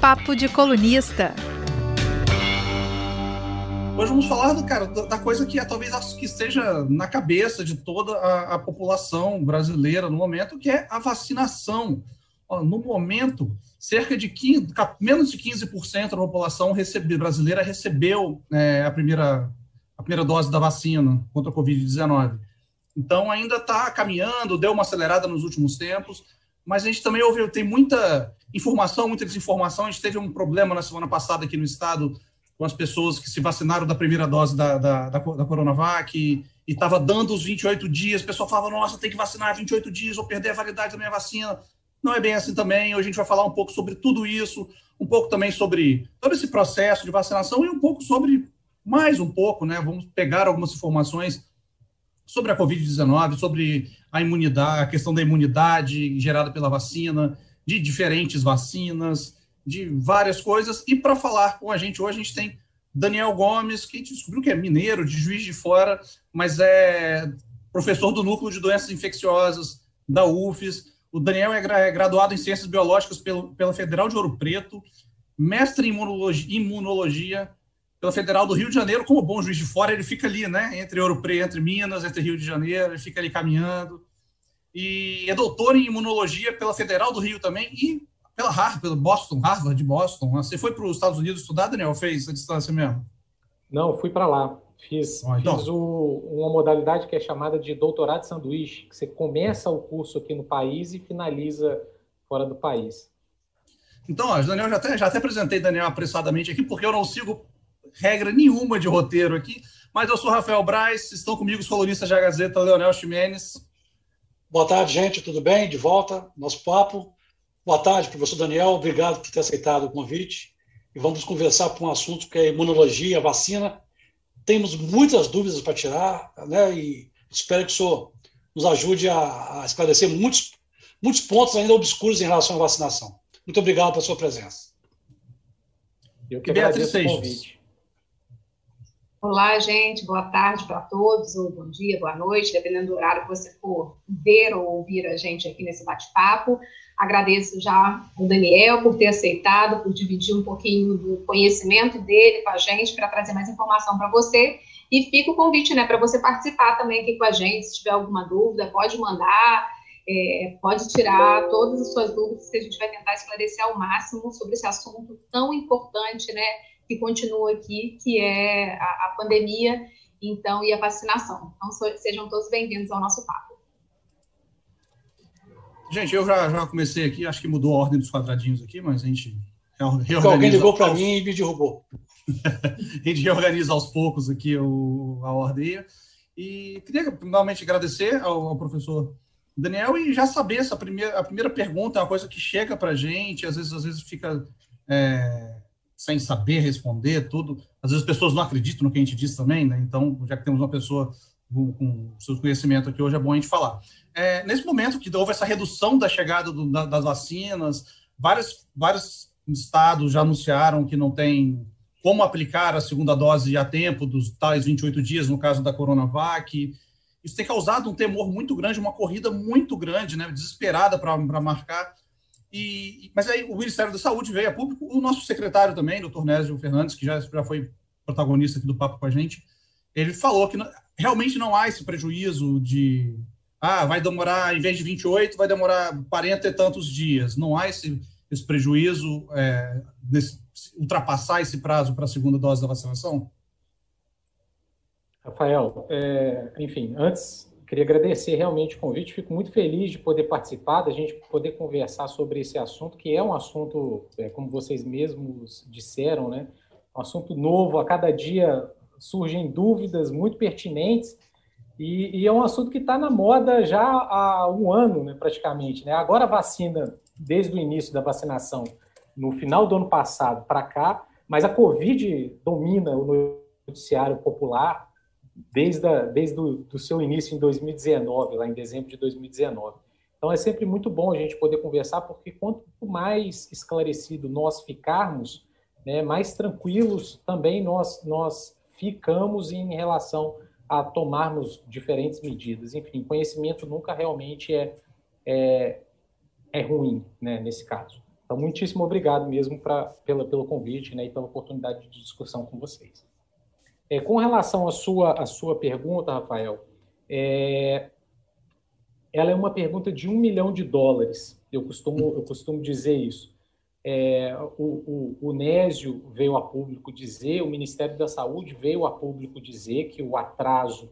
Papo de Colunista. Hoje vamos falar do, cara, da coisa que é, talvez que esteja na cabeça de toda a, a população brasileira no momento, que é a vacinação. no momento, cerca de 15, menos de 15% da população recebe, brasileira recebeu é, a, primeira, a primeira dose da vacina contra a Covid-19. Então, ainda está caminhando, deu uma acelerada nos últimos tempos, mas a gente também ouve, tem muita informação, muita desinformação. A gente teve um problema na semana passada aqui no estado com as pessoas que se vacinaram da primeira dose da, da, da, da Coronavac e estava dando os 28 dias. O pessoal falava, nossa, tem que vacinar 28 dias, vou perder a validade da minha vacina. Não é bem assim também. Hoje a gente vai falar um pouco sobre tudo isso, um pouco também sobre todo esse processo de vacinação e um pouco sobre, mais um pouco, né? Vamos pegar algumas informações sobre a Covid-19, sobre a imunidade, a questão da imunidade gerada pela vacina, de diferentes vacinas, de várias coisas. E para falar com a gente hoje, a gente tem Daniel Gomes, que descobriu que é mineiro, de Juiz de Fora, mas é professor do Núcleo de Doenças Infecciosas da UFES. O Daniel é, é graduado em Ciências Biológicas pelo, pela Federal de Ouro Preto, mestre em imunologia, imunologia pela Federal do Rio de Janeiro, como bom juiz de fora, ele fica ali, né, entre Ouro Preto, entre Minas, entre Rio de Janeiro, ele fica ali caminhando. E é doutor em imunologia pela Federal do Rio também e pela Harvard, pelo Boston, Harvard de Boston. Você foi para os Estados Unidos estudar, Daniel? Fez a distância mesmo? Não, fui para lá. Fiz, ah, então. fiz o, uma modalidade que é chamada de doutorado de sanduíche, que você começa o curso aqui no país e finaliza fora do país. Então, ó, Daniel, já até, já até apresentei Daniel apressadamente aqui, porque eu não sigo regra nenhuma de roteiro aqui, mas eu sou Rafael Braz, estão comigo os colunistas da Gazeta, Leonel Ximenes. Boa tarde, gente, tudo bem? De volta, nosso papo. Boa tarde, professor Daniel, obrigado por ter aceitado o convite. E vamos conversar por um assunto que é imunologia, vacina. Temos muitas dúvidas para tirar, né? E espero que o senhor nos ajude a, a esclarecer muitos, muitos pontos ainda obscuros em relação à vacinação. Muito obrigado pela sua presença. Eu que agradeço o convite. Olá, gente, boa tarde para todos, ou bom dia, boa noite, dependendo do horário que você for ver ou ouvir a gente aqui nesse bate-papo. Agradeço já o Daniel por ter aceitado, por dividir um pouquinho do conhecimento dele com a gente, para trazer mais informação para você. E fica o convite né, para você participar também aqui com a gente, se tiver alguma dúvida, pode mandar, é, pode tirar todas as suas dúvidas, que a gente vai tentar esclarecer ao máximo sobre esse assunto tão importante, né? Que continua aqui, que é a, a pandemia, então, e a vacinação. Então, so, sejam todos bem-vindos ao nosso papo. Gente, eu já, já comecei aqui, acho que mudou a ordem dos quadradinhos aqui, mas a gente reorganiza. Alguém ligou para mim e me derrubou. a gente reorganiza aos poucos aqui o, a ordem. E queria finalmente agradecer ao, ao, professor Daniel e já saber essa primeira, a primeira pergunta é uma coisa que chega para a gente, às vezes, às vezes fica é, sem saber responder tudo. Às vezes as pessoas não acreditam no que a gente diz também, né? Então, já que temos uma pessoa com, com seu conhecimento aqui hoje, é bom a gente falar. É, nesse momento que houve essa redução da chegada do, da, das vacinas, vários, vários estados já anunciaram que não tem como aplicar a segunda dose a tempo dos tais 28 dias, no caso da Coronavac. Isso tem causado um temor muito grande, uma corrida muito grande, né, desesperada para marcar e, mas aí o Ministério da Saúde veio a público, o nosso secretário também, doutor Nésio Fernandes, que já, já foi protagonista aqui do papo com a gente, ele falou que não, realmente não há esse prejuízo de ah, vai demorar, em vez de 28, vai demorar 40 e tantos dias. Não há esse, esse prejuízo, é, ultrapassar esse prazo para a segunda dose da vacinação? Rafael, é, enfim, antes Queria agradecer realmente o convite, fico muito feliz de poder participar, da gente poder conversar sobre esse assunto, que é um assunto, é, como vocês mesmos disseram, né? um assunto novo, a cada dia surgem dúvidas muito pertinentes, e, e é um assunto que está na moda já há um ano, né, praticamente. Né? Agora a vacina, desde o início da vacinação, no final do ano passado para cá, mas a Covid domina o noticiário popular, desde, a, desde o do seu início em 2019, lá em dezembro de 2019. Então é sempre muito bom a gente poder conversar, porque quanto mais esclarecido nós ficarmos, né, mais tranquilos também nós, nós ficamos em relação a tomarmos diferentes medidas. Enfim, conhecimento nunca realmente é, é, é ruim né, nesse caso. Então, muitíssimo obrigado mesmo pra, pela, pelo convite né, e pela oportunidade de discussão com vocês. É, com relação à sua, à sua pergunta, Rafael, é, ela é uma pergunta de um milhão de dólares. Eu costumo, eu costumo dizer isso. É, o, o, o Nésio veio a público dizer, o Ministério da Saúde veio a público dizer que o atraso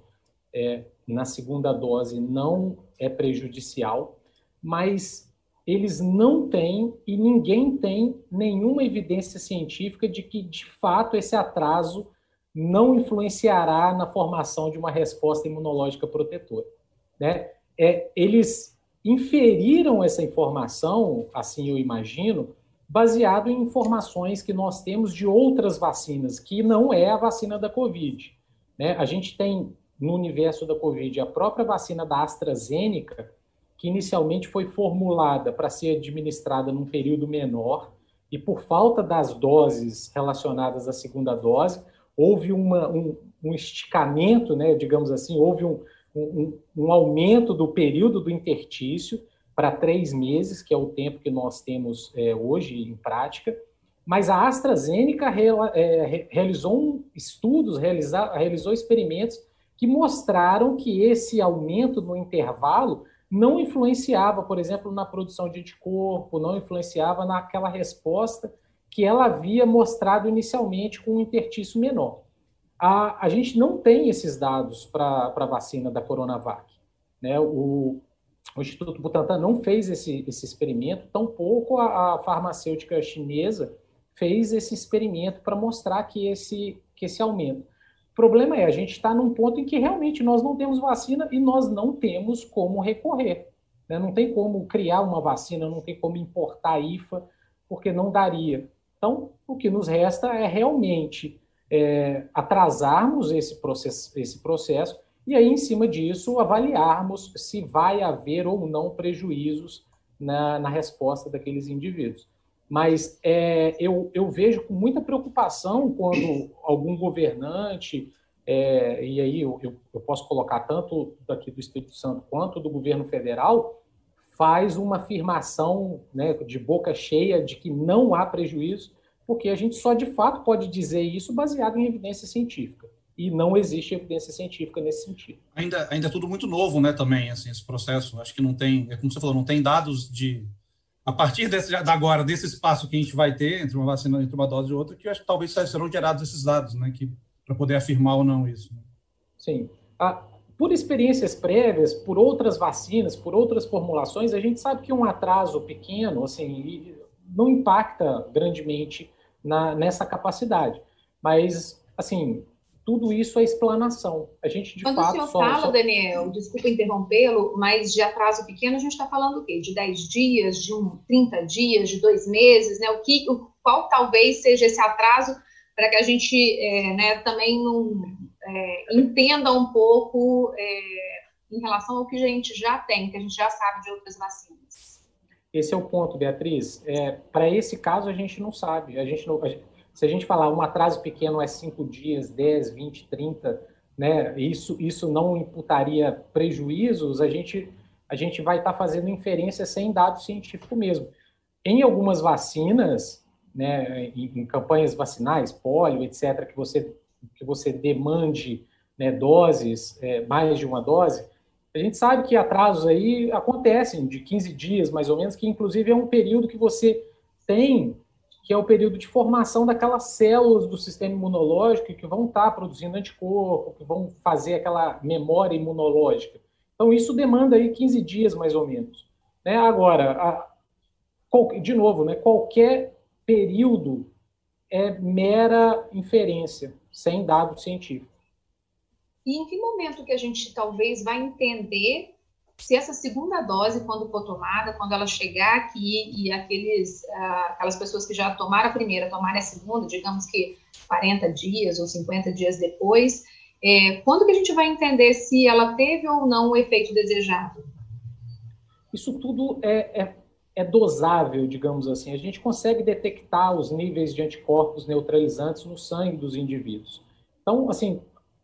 é, na segunda dose não é prejudicial, mas eles não têm e ninguém tem nenhuma evidência científica de que, de fato, esse atraso não influenciará na formação de uma resposta imunológica protetora. Né? É, eles inferiram essa informação, assim eu imagino, baseado em informações que nós temos de outras vacinas, que não é a vacina da Covid. Né? A gente tem no universo da Covid a própria vacina da AstraZeneca, que inicialmente foi formulada para ser administrada num período menor, e por falta das doses relacionadas à segunda dose, houve uma, um, um, esticamento, né, digamos assim, houve um, um, um aumento do período do intertício para três meses, que é o tempo que nós temos é, hoje em prática. Mas a AstraZeneca é, realizou estudos, realizou experimentos que mostraram que esse aumento no intervalo não influenciava, por exemplo, na produção de anticorpo, não influenciava naquela resposta que ela havia mostrado inicialmente com um intertício menor. A, a gente não tem esses dados para a vacina da Coronavac. Né? O, o Instituto Butantan não fez esse, esse experimento, tampouco a, a farmacêutica chinesa fez esse experimento para mostrar que esse, que esse aumento. O problema é, a gente está num ponto em que realmente nós não temos vacina e nós não temos como recorrer. Né? Não tem como criar uma vacina, não tem como importar IFA, porque não daria. Então, o que nos resta é realmente é, atrasarmos esse processo, esse processo e aí, em cima disso, avaliarmos se vai haver ou não prejuízos na, na resposta daqueles indivíduos. Mas é, eu, eu vejo com muita preocupação quando algum governante, é, e aí eu, eu, eu, posso colocar tanto daqui do Espírito Santo quanto do governo federal, faz uma afirmação né, de boca cheia de que não há prejuízo, porque a gente só de fato pode dizer isso baseado em evidência científica e não existe evidência científica nesse sentido. Ainda, ainda é tudo muito novo, né, também, assim, esse processo. Acho que não tem, é como você falou, não tem dados de a partir desse, da agora desse espaço que a gente vai ter entre uma vacina entre uma dose e outra, que acho que talvez serão gerados esses dados, né, que para poder afirmar ou não isso. Né? Sim. Ah, por experiências prévias, por outras vacinas, por outras formulações, a gente sabe que um atraso pequeno, assim, não impacta grandemente na, nessa capacidade. Mas, assim, tudo isso é explanação. A gente, de Quando fato, o senhor só, fala, só... Daniel, desculpa interrompê-lo, mas de atraso pequeno, a gente está falando o quê? De 10 dias, de um, 30 dias, de dois meses, né? O que, o, qual talvez seja esse atraso para que a gente é, né, também não, é, entenda um pouco é, em relação ao que a gente já tem, que a gente já sabe de outras vacinas. Esse é o ponto, Beatriz. É, para esse caso, a gente não sabe. A gente não, a gente, se a gente falar um atraso pequeno é 5 dias, 10, 20, 30, né, isso, isso não imputaria prejuízos, a gente, a gente vai estar tá fazendo inferência sem dado científico mesmo. Em algumas vacinas, né, em, em campanhas vacinais, polio, etc., que você, que você demande né, doses, é, mais de uma dose, a gente sabe que atrasos aí acontecem de 15 dias, mais ou menos, que inclusive é um período que você tem que é o período de formação daquelas células do sistema imunológico que vão estar produzindo anticorpo, que vão fazer aquela memória imunológica. Então, isso demanda aí 15 dias, mais ou menos. Né? Agora, a, de novo, né, qualquer período é mera inferência, sem dado científico. E em que momento que a gente talvez vai entender se essa segunda dose, quando for tomada, quando ela chegar aqui e aqueles, uh, aquelas pessoas que já tomaram a primeira tomarem a segunda, digamos que 40 dias ou 50 dias depois, é, quando que a gente vai entender se ela teve ou não o efeito desejado? Isso tudo é, é, é dosável, digamos assim. A gente consegue detectar os níveis de anticorpos neutralizantes no sangue dos indivíduos. Então, assim,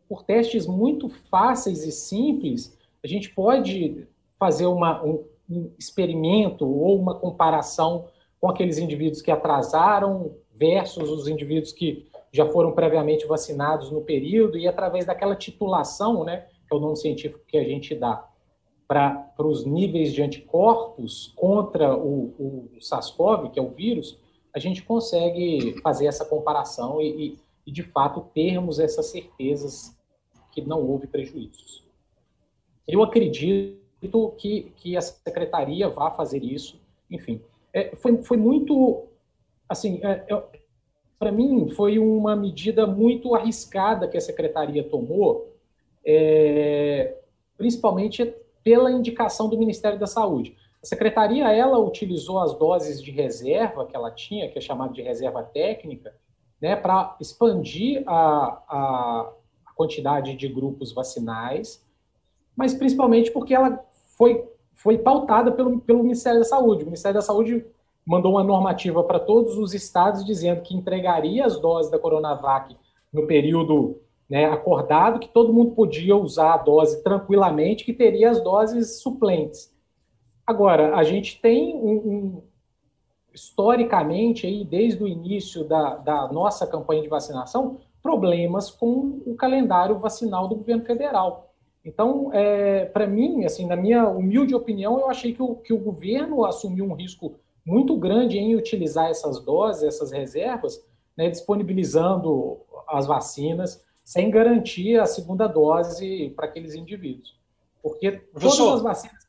por testes muito fáceis e simples, a gente pode fazer uma, um, um experimento ou uma comparação com aqueles indivíduos que atrasaram versus os indivíduos que já foram previamente vacinados no período e através daquela titulação, né, que é o nome científico que a gente dá para os níveis de anticorpos contra o, o SARS-CoV, que é o vírus, a gente consegue fazer essa comparação e, e, de fato, termos essas certezas que não houve prejuízos. Eu acredito que, que a secretaria vá fazer isso, enfim. É, foi, foi muito, assim, é, é, para mim, foi uma medida muito arriscada que a secretaria tomou, é, principalmente pela indicação do Ministério da Saúde. A secretaria ela utilizou as doses de reserva que ela tinha, que é chamada de reserva técnica, né, para expandir a, a, quantidade de grupos vacinais, mas principalmente porque ela foi, foi pautada pelo, pelo Ministério da Saúde. O Ministério da Saúde mandou uma normativa para todos os estados dizendo que entregaria as doses da Coronavac no período né, acordado, que todo mundo podia usar a dose tranquilamente, que teria as doses suplentes. Agora, a gente tem um, um historicamente, aí, desde o início da, da nossa campanha de vacinação, problemas com o calendário vacinal do governo federal. Então, é, para mim, assim, na minha humilde opinião, eu achei que o, que o governo assumiu um risco muito grande em utilizar essas doses, essas reservas, né, disponibilizando as vacinas, sem garantir a segunda dose para aqueles indivíduos. Porque todas as vacinas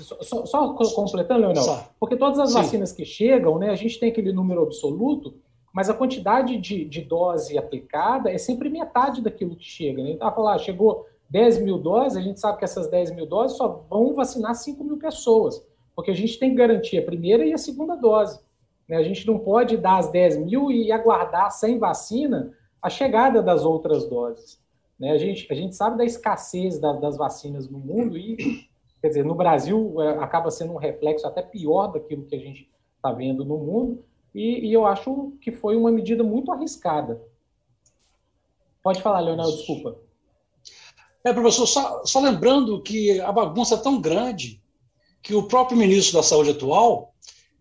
só, só completando, Leonel, só. porque todas as Sim. vacinas que chegam, né, a gente tem aquele número absoluto, mas a quantidade de, de dose aplicada é sempre metade daquilo que chega. Né? Então, falar, chegou 10 mil doses, a gente sabe que essas 10 mil doses só vão vacinar 5 mil pessoas, porque a gente tem que garantir a primeira e a segunda dose. Né? A gente não pode dar as 10 mil e aguardar sem vacina a chegada das outras doses. Né? A, gente, a gente sabe da escassez da, das vacinas no mundo e Quer dizer, no Brasil é, acaba sendo um reflexo até pior daquilo que a gente está vendo no mundo, e, e, eu acho que foi uma medida muito arriscada. Pode falar, Leonel, desculpa. É, professor, só, só lembrando que a bagunça é tão grande que o próprio ministro da Saúde atual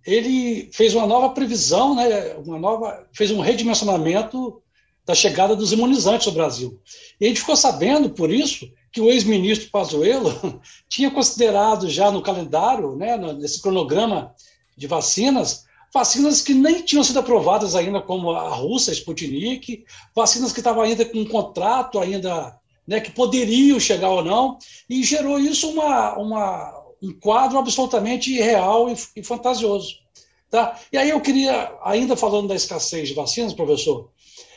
ele fez uma nova previsão, né, uma nova, fez um redimensionamento da chegada dos imunizantes ao Brasil. E a gente ficou sabendo, por isso, que o ex-ministro Pazuello tinha considerado já no calendário, né, nesse cronograma de vacinas, vacinas que nem tinham sido aprovadas ainda, como a russa, a Sputnik, vacinas que estavam ainda com um contrato ainda, né, que poderiam chegar ou não, e gerou isso uma, uma, um quadro absolutamente irreal e, e fantasioso. Tá? E aí eu queria, ainda falando da escassez de vacinas, professor,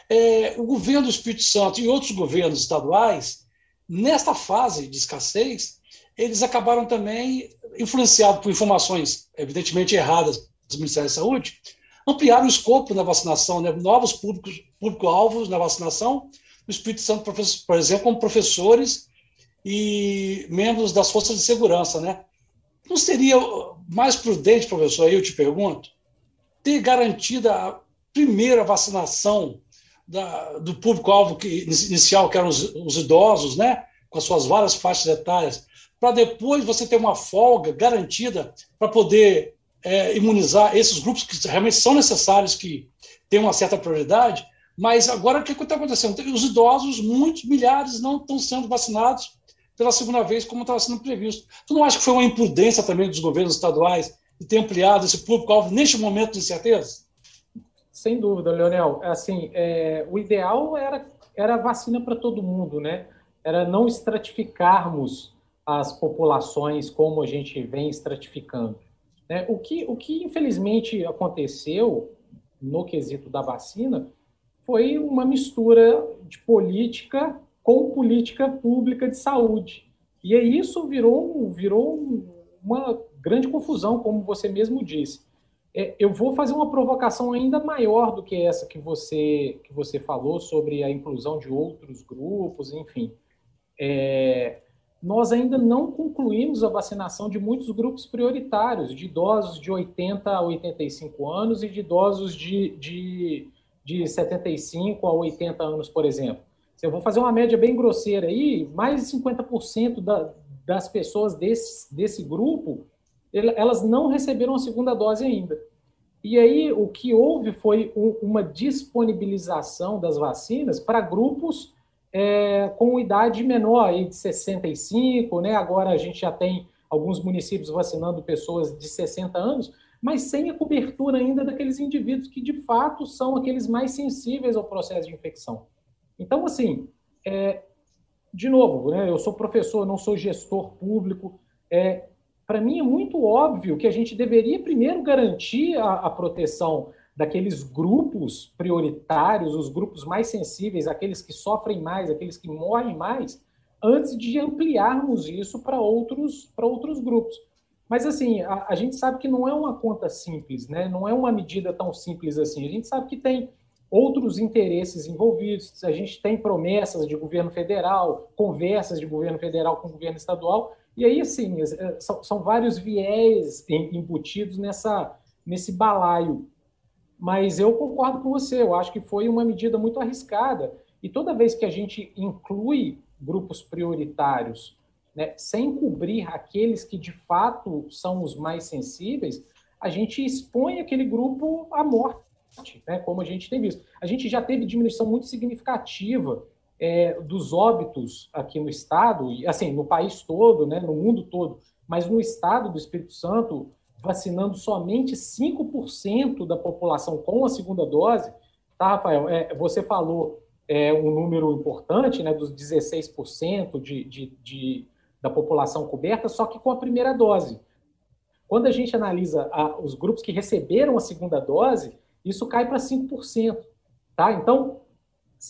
é, o governo do Espírito Santo e outros governos estaduais Nesta fase de escassez, eles acabaram também, influenciados por informações evidentemente erradas do Ministério da Saúde, ampliaram o escopo da vacinação, né? novos públicos, público-alvos na vacinação. No Espírito Santo, por exemplo, como professores e membros das forças de segurança. Né? Não seria mais prudente, professor, aí eu te pergunto, ter garantido a primeira vacinação da, do público-alvo inicial, que eram os, os, idosos, né, com as suas várias faixas etárias, para depois você ter uma folga garantida para poder é, imunizar esses grupos que realmente são necessários, que têm uma certa prioridade, mas agora o que está acontecendo? Os idosos, muitos, milhares, não estão sendo vacinados pela segunda vez, como estava sendo previsto. Tu não acha que foi uma imprudência também dos governos estaduais de ter ampliado esse público-alvo neste momento de incerteza? Sem dúvida, Leonel. Assim, é, o ideal era, era vacina para todo mundo, né? Era não estratificarmos as populações como a gente vem estratificando. Né? O, que, o que infelizmente aconteceu no quesito da vacina foi uma mistura de política com política pública de saúde. E aí isso virou, virou uma grande confusão, como você mesmo disse. É, eu vou fazer uma provocação ainda maior do que essa que você, que você falou sobre a inclusão de outros grupos, enfim. É, nós ainda não concluímos a vacinação de muitos grupos prioritários, de idosos de 80 a 85 anos e de idosos de, de, de 75 a 80 anos, por exemplo. Se eu vou fazer uma média bem grosseira aí, mais de 50% da, das pessoas desse, desse grupo elas não receberam a segunda dose ainda. E aí o que houve foi um, uma disponibilização das vacinas para grupos é, com idade menor, aí de 65, né? Agora a gente já tem alguns municípios vacinando pessoas de 60 anos, mas sem a cobertura ainda daqueles indivíduos que de fato são aqueles mais sensíveis ao processo de infecção. Então, assim, é, de novo, né, eu sou professor, não sou gestor público. É, Para mim é muito óbvio que a gente deveria primeiro garantir a, a proteção daqueles grupos prioritários, os grupos mais sensíveis, aqueles que sofrem mais, aqueles que morrem mais, antes de ampliarmos isso para outros, para outros grupos. Mas, assim, a, a, gente sabe que não é uma conta simples, né? não é uma medida tão simples assim. A gente sabe que tem outros interesses envolvidos, a gente tem promessas de governo federal, conversas de governo federal com governo estadual, e aí, assim, é, são, são vários viés embutidos nessa, nesse balaio. Mas eu concordo com você, eu acho que foi uma medida muito arriscada, e toda vez que a gente inclui grupos prioritários, né, sem cobrir aqueles que de fato são os mais sensíveis, a gente expõe aquele grupo à morte né, como a gente tem visto. A gente já teve diminuição muito significativa é, dos óbitos aqui no estado, e assim, no país todo, né, no mundo todo, mas no estado do Espírito Santo, vacinando somente 5% da população com a segunda dose, tá, Rafael? É, você falou é, um número importante, né, dos 16% de, de, de, da população coberta, só que com a primeira dose. Quando a gente analisa a, os grupos que receberam a segunda dose, isso cai para 5%. Tá? Então,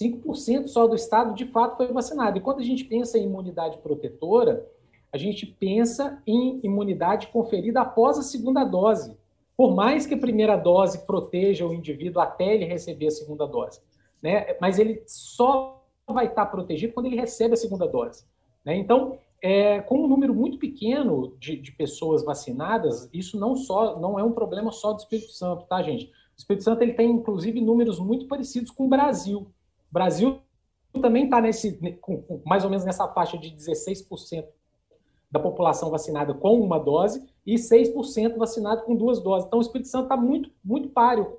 5% só do estado de fato foi vacinado. E quando a gente pensa em imunidade protetora, a gente pensa em imunidade conferida após a segunda dose. Por mais que a primeira dose proteja o indivíduo até ele receber a segunda dose. Né? Mas ele só vai estar protegido quando ele recebe a segunda dose. Né? Então, é, com um número muito pequeno de, de pessoas vacinadas, isso não só não é um problema só do Espírito Santo, tá, gente? O Espírito Santo ele tem, inclusive, números muito parecidos com o Brasil. Brasil também está nesse, com, mais ou menos nessa faixa de 16% da população vacinada com uma dose e 6% vacinado com duas doses. Então, o Espírito Santo está muito, muito páreo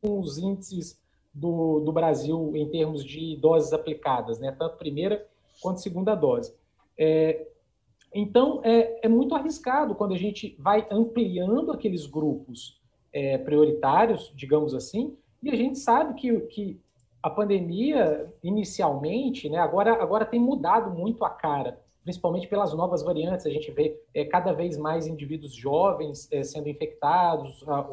com os índices do, do Brasil em termos de doses aplicadas, né? tanto primeira quanto segunda dose. É, então, é, é muito arriscado quando a gente vai ampliando aqueles grupos é, prioritários, digamos assim, e a gente sabe que, que a pandemia, inicialmente, né, agora, agora tem mudado muito a cara, principalmente pelas novas variantes. A gente vê é, cada vez mais indivíduos jovens é, sendo infectados, a,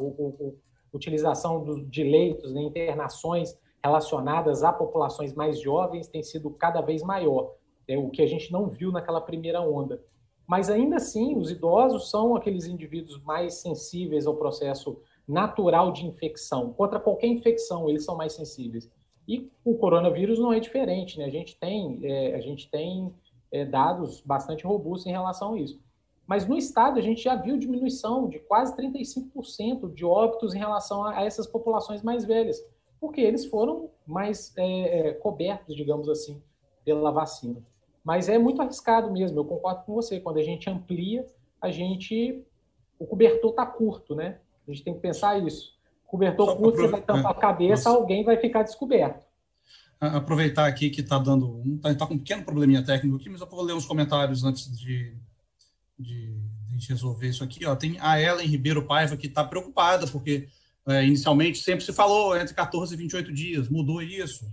utilização do, de leitos, né, internações relacionadas a populações mais jovens tem sido cada vez maior, é o que a gente não viu naquela primeira onda. Mas ainda assim, os idosos são aqueles indivíduos mais sensíveis ao processo natural de infecção. Contra qualquer infecção, eles são mais sensíveis. E o coronavírus não é diferente, né? A gente tem, é, a gente tem é, dados bastante robustos em relação a isso. Mas no estado a gente já viu diminuição de quase 35% de óbitos em relação a, a, essas populações mais velhas, porque eles foram mais é, é, cobertos, digamos assim, pela vacina. Mas é muito arriscado mesmo, eu concordo com você. Quando a gente amplia, a gente. O cobertor está curto, né? A gente tem que pensar isso. Cobertor curto, você vai tampar a cabeça, Nossa. alguém vai ficar descoberto. Aproveitar aqui que está dando. Está tá com um pequeno probleminha técnico aqui, mas eu vou ler uns comentários antes de, de, de a gente resolver isso aqui. Ó. Tem a Ellen Ribeiro Paiva que está preocupada, porque é, inicialmente sempre se falou entre 14 e 28 dias, mudou isso.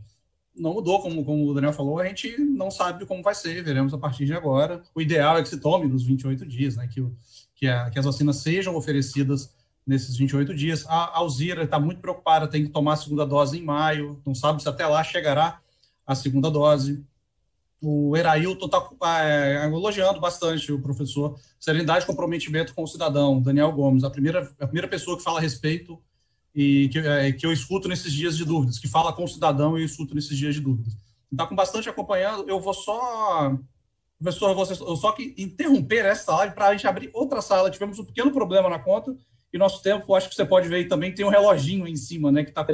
Não mudou, como, como o Daniel falou, a gente não sabe como vai ser, veremos a partir de agora. O ideal é que se tome nos 28 dias, né, que, que, a, que as vacinas sejam oferecidas nesses 28 dias. A Alzira está muito preocupada, tem que tomar a segunda dose em maio, não sabe se até lá chegará a segunda dose. O Erailton está é, elogiando bastante o professor. Serenidade e comprometimento com o cidadão, Daniel Gomes, a primeira, a primeira pessoa que fala a respeito e que, é, que eu escuto nesses dias de dúvidas, que fala com o cidadão e eu escuto nesses dias de dúvidas. Está com bastante acompanhando. Eu vou só professor, eu só que interromper essa live para a gente abrir outra sala. Tivemos um pequeno problema na conta e nosso tempo, acho que você pode ver aí também, tem um reloginho em cima, né? Que está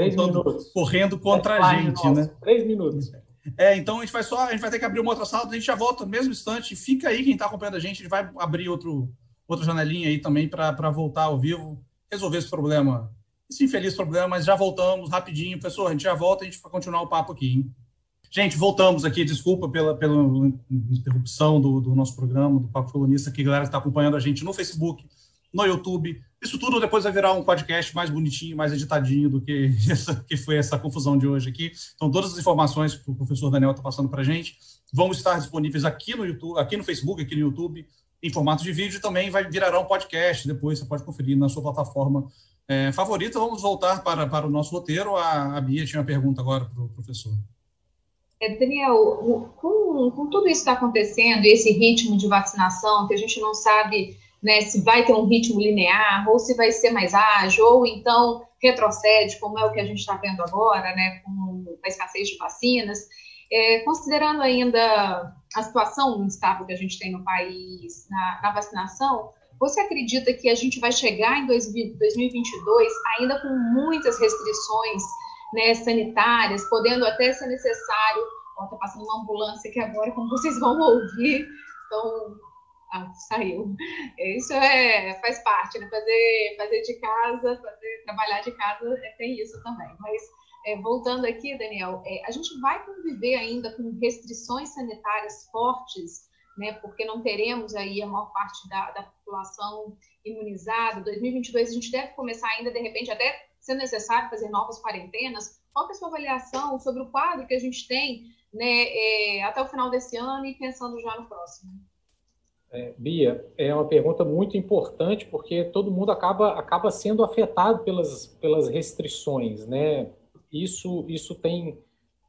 correndo contra a gente, nossa, né? Três minutos. É, então a gente vai só, a gente vai ter que abrir uma outra sala, a gente já volta no mesmo instante. Fica aí quem está acompanhando a gente, a gente vai abrir outro, outra janelinha aí também para voltar ao vivo, resolver esse problema esse infeliz problema, mas já voltamos rapidinho. Professor, a gente já volta, a gente vai continuar o papo aqui. Hein? Gente, voltamos aqui, desculpa pela, pela interrupção do, do nosso programa, do Papo Colunista, aqui, galera que está acompanhando a gente no Facebook, no YouTube. Isso tudo depois vai virar um podcast mais bonitinho, mais editadinho do que, essa, que foi essa confusão de hoje aqui. Então, todas as informações que o professor Daniel está passando para a gente vão estar disponíveis aqui no YouTube, aqui no Facebook, aqui no YouTube, em formato de vídeo, e também vai virar um podcast. Depois você pode conferir na sua plataforma é, favorita. Vamos voltar para, para o nosso roteiro. A, a Bia tinha uma pergunta agora para o professor. É, Daniel, com, com tudo isso que está acontecendo, esse ritmo de vacinação, que a gente não sabe né, se vai ter um ritmo linear, ou se vai ser mais ágil, ou então retrocede, como é o que a gente está vendo agora, né, com a escassez de vacinas, é, considerando ainda a situação instável que a gente tem no país na, na vacinação, você acredita que a gente vai chegar em 2022 ainda com muitas restrições né, sanitárias, podendo até ser necessário. Está passando uma ambulância aqui agora, como vocês vão ouvir. Então, ah, saiu. Isso é, faz parte, né? Fazer, fazer de casa, fazer, trabalhar de casa é, tem isso também. Mas é, voltando aqui, Daniel, é, a gente vai conviver ainda com restrições sanitárias fortes, né? Porque não teremos aí a maior parte da, da população imunizada. 2022 a gente deve começar ainda, de repente, até sendo necessário fazer novas quarentenas? Qual é a sua avaliação sobre o quadro que a gente tem né, é, até o final desse ano e pensando já no próximo? É, Bia, é uma pergunta muito importante porque todo mundo acaba, acaba sendo afetado pelas, pelas restrições, né? Isso, isso tem,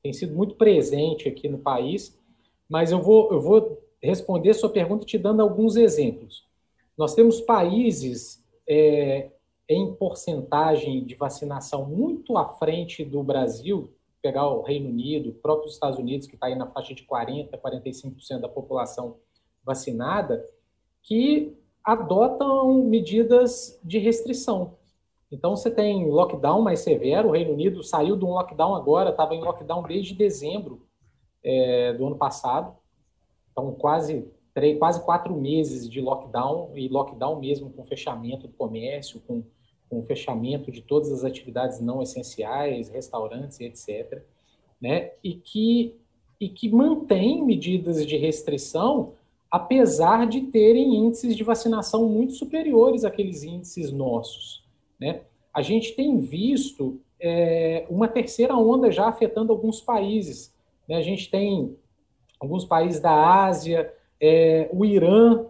tem sido muito presente aqui no país, mas eu vou, eu vou responder sua pergunta te dando alguns exemplos. Nós temos países é, em porcentagem de vacinação muito à frente do Brasil, pegar o Reino Unido, próprios próprio Estados Unidos, que está aí na faixa de 40%, 45% da população vacinada, que adotam medidas de restrição. Então, você tem lockdown mais severo, o Reino Unido saiu de um lockdown agora, estava em lockdown desde dezembro é, do ano passado, então quase três, quase quatro meses de lockdown, e lockdown mesmo com fechamento do comércio, com com fechamento de todas as atividades não essenciais, restaurantes etc., né? e, que, e que mantém medidas de restrição, apesar de terem índices de vacinação muito superiores àqueles índices nossos. Né? A gente tem visto é, uma terceira onda já afetando alguns países. Né? A gente tem alguns países da Ásia, é, o Irã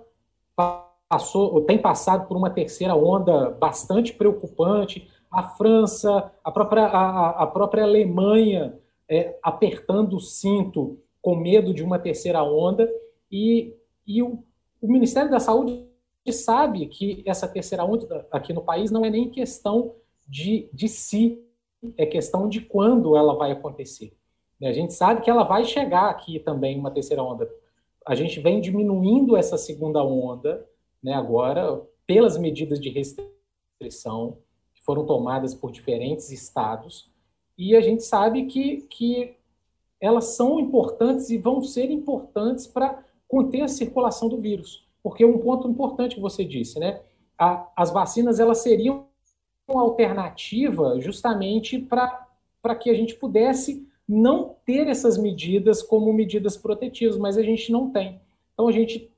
passou, tem passado por uma terceira onda bastante preocupante. A França, a própria, a, a própria Alemanha é, apertando o cinto com medo de uma terceira onda. E, e o, o Ministério da Saúde sabe que essa terceira onda aqui no país não é nem questão de, de si, é questão de quando ela vai acontecer. A gente sabe que ela vai chegar aqui também, uma terceira onda. A gente vem diminuindo essa segunda onda, né, agora pelas medidas de restrição que foram tomadas por diferentes estados, e a gente sabe que, que elas são importantes e vão ser importantes para conter a circulação do vírus. Porque um ponto importante que você disse, né? A, as vacinas elas seriam uma alternativa justamente para que a gente pudesse não ter essas medidas como medidas protetivas, mas a gente não tem. Então a gente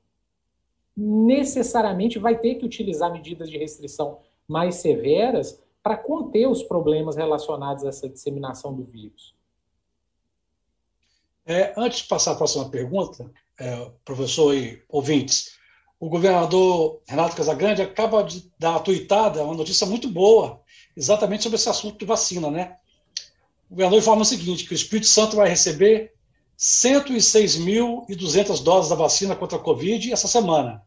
necessariamente vai ter que utilizar medidas de restrição mais severas para conter os problemas relacionados a essa disseminação do vírus. É, antes de passar a próxima pergunta, professor e ouvintes, o governador Renato Casagrande acaba de dar uma tuitada, uma notícia muito boa, exatamente sobre esse assunto de vacina, né? O governador informa o seguinte, que o Espírito Santo vai receber 106.200 doses da vacina contra a Covid essa semana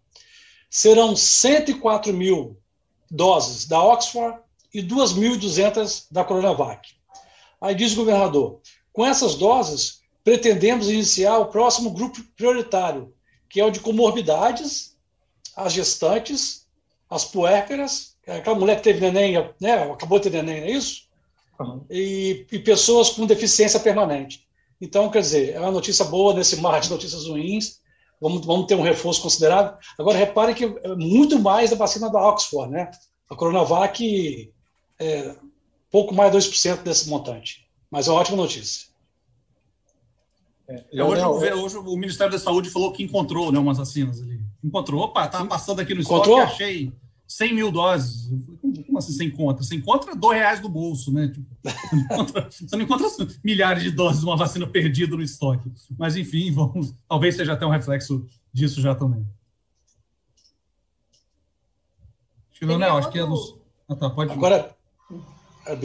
serão 104 mil doses da Oxford e 2.200 da Coronavac. Aí diz o governador: com essas doses, pretendemos iniciar o próximo grupo prioritário, que é o de comorbidades, as gestantes, as puérperas, aquela mulher que teve neném, né, acabou de ter neném, não é isso? Uhum. E, e pessoas com deficiência permanente. Então, quer dizer, é uma notícia boa nesse mar de notícias ruins, vamos, vamos ter um reforço considerável. Agora, repare que é muito mais da vacina da Oxford, né? A Coronavac, é, pouco mais de 2% desse montante. Mas é uma ótima notícia. É, hoje, o, hoje, o Ministério da Saúde falou que encontrou né, umas vacinas ali. Encontrou. Opa, estava passando aqui no estoque achei 100 mil doses. Como assim sem conta? Você encontra dois reais do bolso, né? Tipo, você, não encontra, você não encontra milhares de doses de uma vacina perdida no estoque. Mas, enfim, vamos, talvez seja até um reflexo disso já também. Não, acho que é dos. Ah, tá, pode. Agora.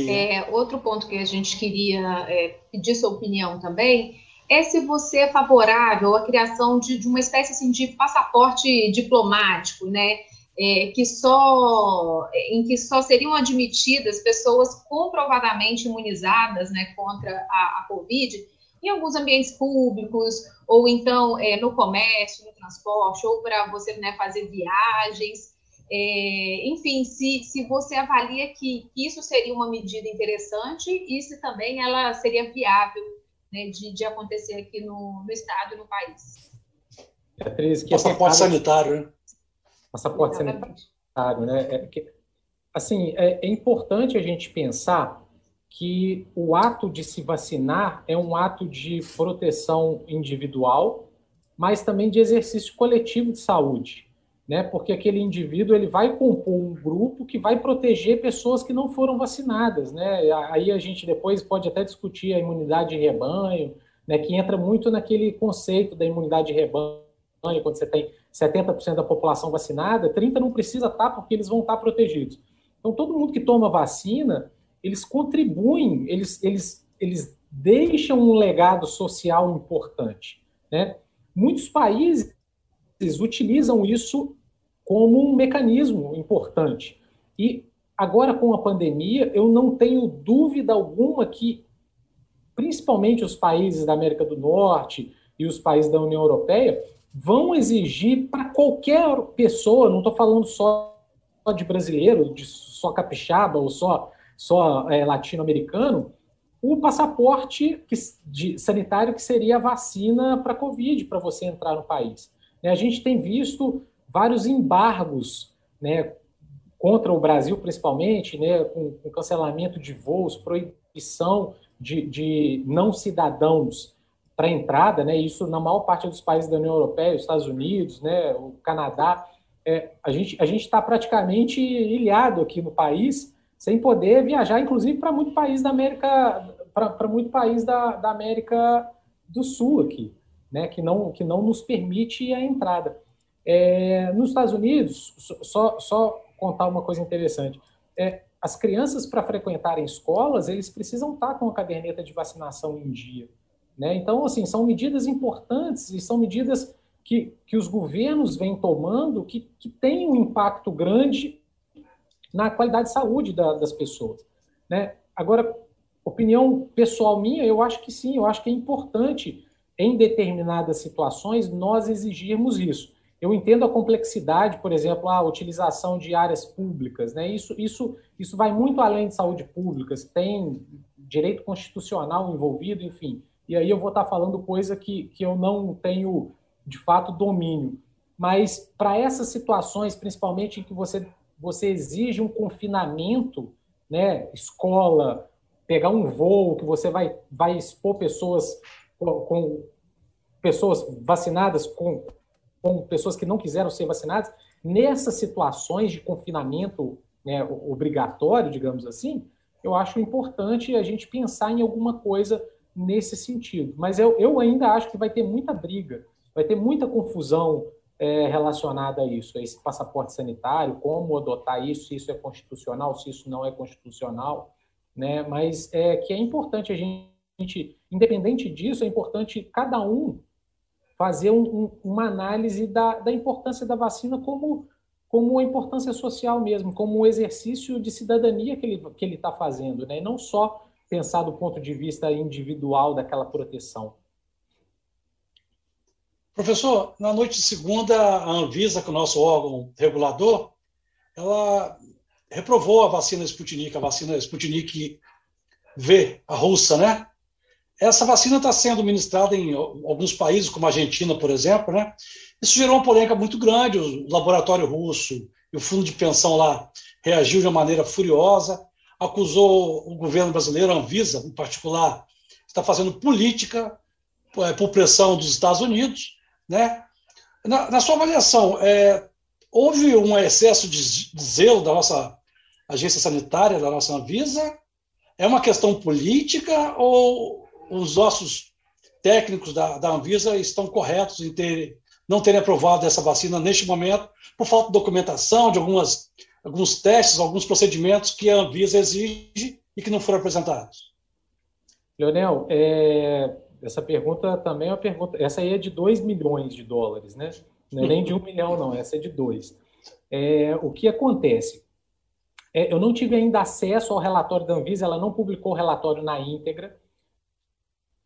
É, outro ponto que a gente queria é, pedir sua opinião também é se você é favorável à criação de, de uma espécie assim, de passaporte diplomático, né? É, que só em que só seriam admitidas pessoas comprovadamente imunizadas né, contra a, a Covid em alguns ambientes públicos, ou então é, no comércio, no transporte, ou para você né, fazer viagens. É, enfim, se, se você avalia que isso seria uma medida interessante e se também ela seria viável né, de, de acontecer aqui no, no Estado e no país. Beatriz, que passaporte é sanitário, né? Passaporte Exatamente. sanitário, né? É, que, assim, é, é importante a gente pensar que o ato de se vacinar é um ato de proteção individual, mas também de exercício coletivo de saúde né? Porque aquele indivíduo ele vai compor um grupo que vai proteger pessoas que não foram vacinadas, né? Aí a gente depois pode até discutir a imunidade de rebanho, né? Que entra muito naquele conceito da imunidade de rebanho, quando você tem 70% da população vacinada, 30 não precisa estar porque eles vão estar protegidos. Então todo mundo que toma vacina, eles contribuem, eles eles eles deixam um legado social importante, né? Muitos países utilizam isso como um mecanismo importante. E agora, com a pandemia, eu não tenho dúvida alguma que, principalmente os países da América do Norte e os países da União Europeia, vão exigir para qualquer pessoa, não estou falando só de brasileiro, de só capixaba ou só, só é, latino-americano, o passaporte que, de, sanitário que seria a vacina para Covid, para você entrar no país. A gente tem visto vários embargos né, contra o Brasil, principalmente, né, com, com cancelamento de voos, proibição de, de não cidadãos para entrada, né, isso na maior parte dos países da União Europeia, os Estados Unidos, né, o Canadá. É, a gente a está praticamente ilhado aqui no país, sem poder viajar, inclusive para muito país da América, para muito país da, da América do Sul aqui, né, que não que não nos permite a entrada. É, nos Estados Unidos, só, só contar uma coisa interessante. É, as crianças, para frequentarem escolas, eles precisam estar com a caderneta de vacinação em dia. Né? Então, assim, são medidas importantes e são medidas que, que os governos vêm tomando que, que têm um impacto grande na qualidade de saúde da, das pessoas. Né? Agora, opinião pessoal minha, eu acho que sim, eu acho que é importante, em determinadas situações, nós exigirmos isso. Eu entendo a complexidade, por exemplo, a utilização de áreas públicas, né? Isso, isso, isso vai muito além de saúde pública, tem direito constitucional envolvido, enfim. E aí eu vou estar falando coisa que, que eu não tenho, de fato, domínio. Mas para essas situações, principalmente em que você, você exige um confinamento, né? Escola, pegar um voo que você vai, vai expor pessoas com, com pessoas vacinadas com com pessoas que não quiseram ser vacinadas, nessas situações de confinamento né, obrigatório, digamos assim, eu acho importante a gente pensar em alguma coisa nesse sentido. Mas eu, eu ainda acho que vai ter muita briga, vai ter muita confusão é, relacionada a isso, a esse passaporte sanitário, como adotar isso, se isso é constitucional, se isso não é constitucional, né? Mas é que é importante a gente, independente disso, é importante cada um fazer um, uma análise da, da importância da vacina como, como uma importância social mesmo, como um exercício de cidadania que ele está que ele tá fazendo, né? e não só pensar do ponto de vista individual daquela proteção. Professor, na noite de segunda, a Anvisa, que é o nosso órgão regulador, ela reprovou a vacina Sputnik, a vacina Sputnik V, a russa, né? Essa vacina está sendo ministrada em alguns países, como a Argentina, por exemplo, né? Isso gerou uma polêmica muito grande. O laboratório russo e o fundo de pensão lá reagiu de uma maneira furiosa. acusou o governo brasileiro, a Anvisa, em particular, está fazendo política é, por pressão dos Estados Unidos. Né? Na, na sua avaliação, é, houve um excesso de zelo da nossa agência sanitária, da nossa Anvisa? É uma questão política ou os nossos técnicos da, da Anvisa estão corretos em ter, não terem aprovado essa vacina neste momento por falta de documentação, de algumas, alguns testes, alguns procedimentos que a Anvisa exige e que não foram apresentados? Leonel, é, essa pergunta também é uma pergunta. Essa aí é de 2 milhões de dólares, né? Não é nem de um milhão, não, essa é de dois. É, o que acontece? É, eu não tive ainda acesso ao relatório da Anvisa, ela não publicou o relatório na íntegra.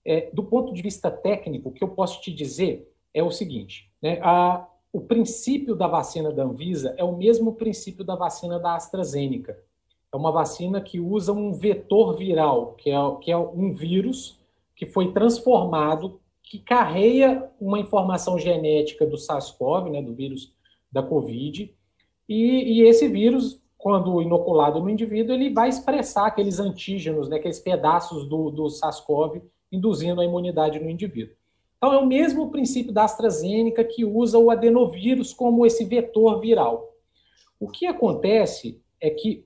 É, do ponto de vista técnico, o que eu posso te dizer é o seguinte: né, a, o princípio da vacina da Anvisa é o mesmo princípio da vacina da AstraZeneca. É uma vacina que usa um vetor viral, que é, que é um vírus que foi transformado, que carrega uma informação genética do SARS-CoV, né, do vírus da Covid, e, e, esse vírus, quando inoculado no indivíduo, ele vai expressar aqueles antígenos, né, aqueles pedaços do, do SARS-CoV, induzindo a imunidade no indivíduo. Então, é o mesmo princípio da AstraZeneca que usa o adenovírus como esse vetor viral. O que acontece é que,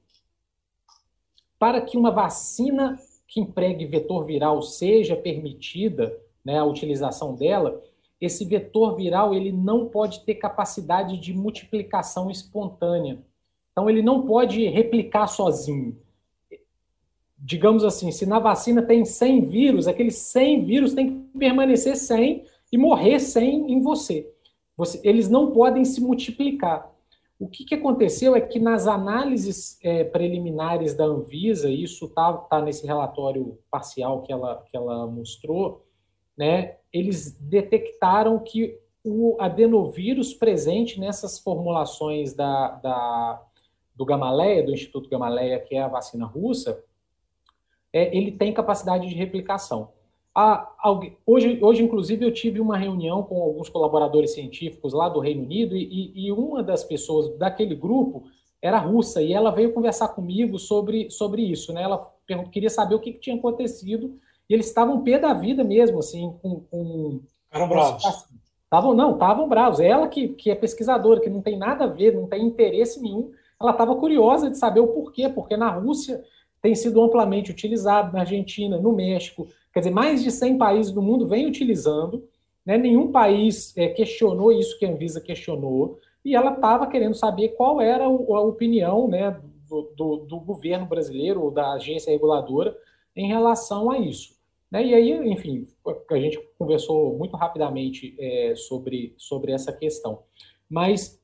para que uma vacina que empregue vetor viral seja permitida, né, a utilização dela, esse vetor viral ele não pode ter capacidade de multiplicação espontânea. Então, ele não pode replicar sozinho digamos assim, se na vacina tem 100 vírus, aqueles 100 vírus têm que permanecer 100 e morrer 100 em você. você eles não podem se multiplicar. O que, que aconteceu é que nas análises é, preliminares da Anvisa, isso está tá nesse relatório parcial que ela, que ela mostrou, né, eles detectaram que o adenovírus presente nessas formulações da, da, do Gamaleia, do Instituto Gamaleia, que é a vacina russa, é, ele tem capacidade de replicação. hoje, hoje, inclusive, eu tive uma reunião com alguns colaboradores científicos lá do Reino Unido e, e uma das pessoas daquele grupo era russa e ela veio conversar comigo sobre, sobre isso. Né? Ela queria saber o que, que tinha acontecido e eles estavam pé da vida mesmo, assim, com. com Eram bravos. Estavam, não, estavam bravos. Ela que, que é pesquisadora, que não tem nada a ver, não tem interesse nenhum, ela estava curiosa de saber o porquê, porque na Rússia tem sido amplamente utilizado na Argentina, no México. Quer dizer, mais de 100 países do mundo vêm utilizando. Né? Nenhum país é, questionou isso que a Anvisa questionou. E ela estava querendo saber qual era a opinião né, do, do, do governo brasileiro ou da agência reguladora em relação a isso. Né? E aí, enfim, a gente conversou muito rapidamente é, sobre, sobre essa questão. Mas,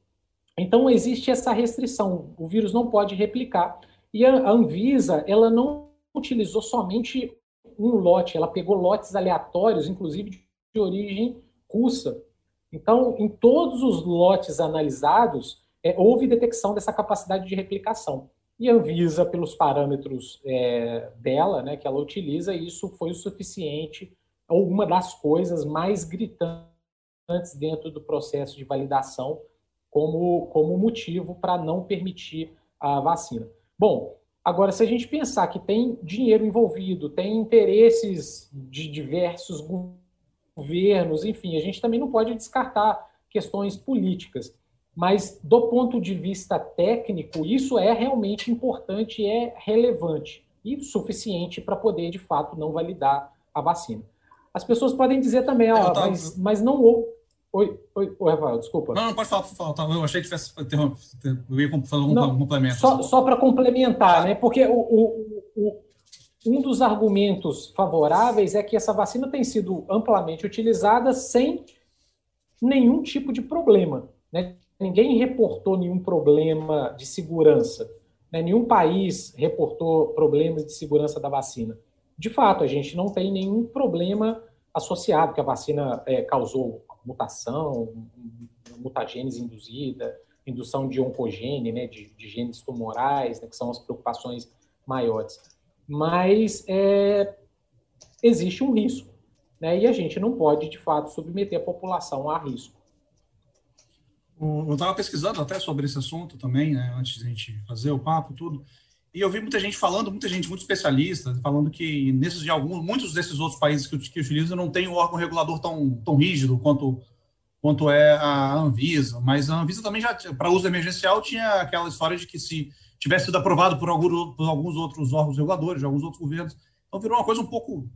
então, existe essa restrição: o vírus não pode replicar. E a Anvisa, ela não utilizou somente um lote, ela pegou lotes aleatórios, inclusive de origem russa. Então, em todos os lotes analisados, é, houve detecção dessa capacidade de replicação. E a Anvisa, pelos parâmetros é, dela, né, que ela utiliza, isso foi o suficiente, ou uma das coisas mais gritantes dentro do processo de validação como, como motivo para não permitir a vacina. Bom, agora, se a gente pensar que tem dinheiro envolvido, tem interesses de diversos governos, enfim, a gente também não pode descartar questões políticas. Mas, do ponto de vista técnico, isso é realmente importante é relevante e suficiente para poder, de fato, não validar a vacina. As pessoas podem dizer também, tava... mas, mas não houve Oi, oi, oi, Rafael, desculpa. Não, não pode falar, falar tá, eu achei que tivesse eu ia fazer um não, complemento. Só, só para complementar, né? Porque o, o, o, um dos argumentos favoráveis é que essa vacina tem sido amplamente utilizada sem nenhum tipo de problema. Né? Ninguém reportou nenhum problema de segurança. Né? Nenhum país reportou problemas de segurança da vacina. De fato, a gente não tem nenhum problema associado que a vacina é, causou mutação, mutagênese induzida, indução de oncogene, né, de, de genes tumorais, né, que são as preocupações maiores. Mas é, existe um risco, né, e a gente não pode, de fato, submeter a população a risco. Eu estava pesquisando até sobre esse assunto também, né, antes de a gente fazer o papo, tudo, E eu vi muita gente falando, muita gente, muito especialista, falando que nesses de alguns, muitos desses outros países que, que utilizam não tem um órgão regulador tão, tão rígido quanto, quanto é a Anvisa. Mas a Anvisa também já, para uso emergencial, tinha aquela história de que se tivesse sido aprovado por, algum, por alguns outros órgãos reguladores, de alguns outros governos, então virou uma coisa um pouco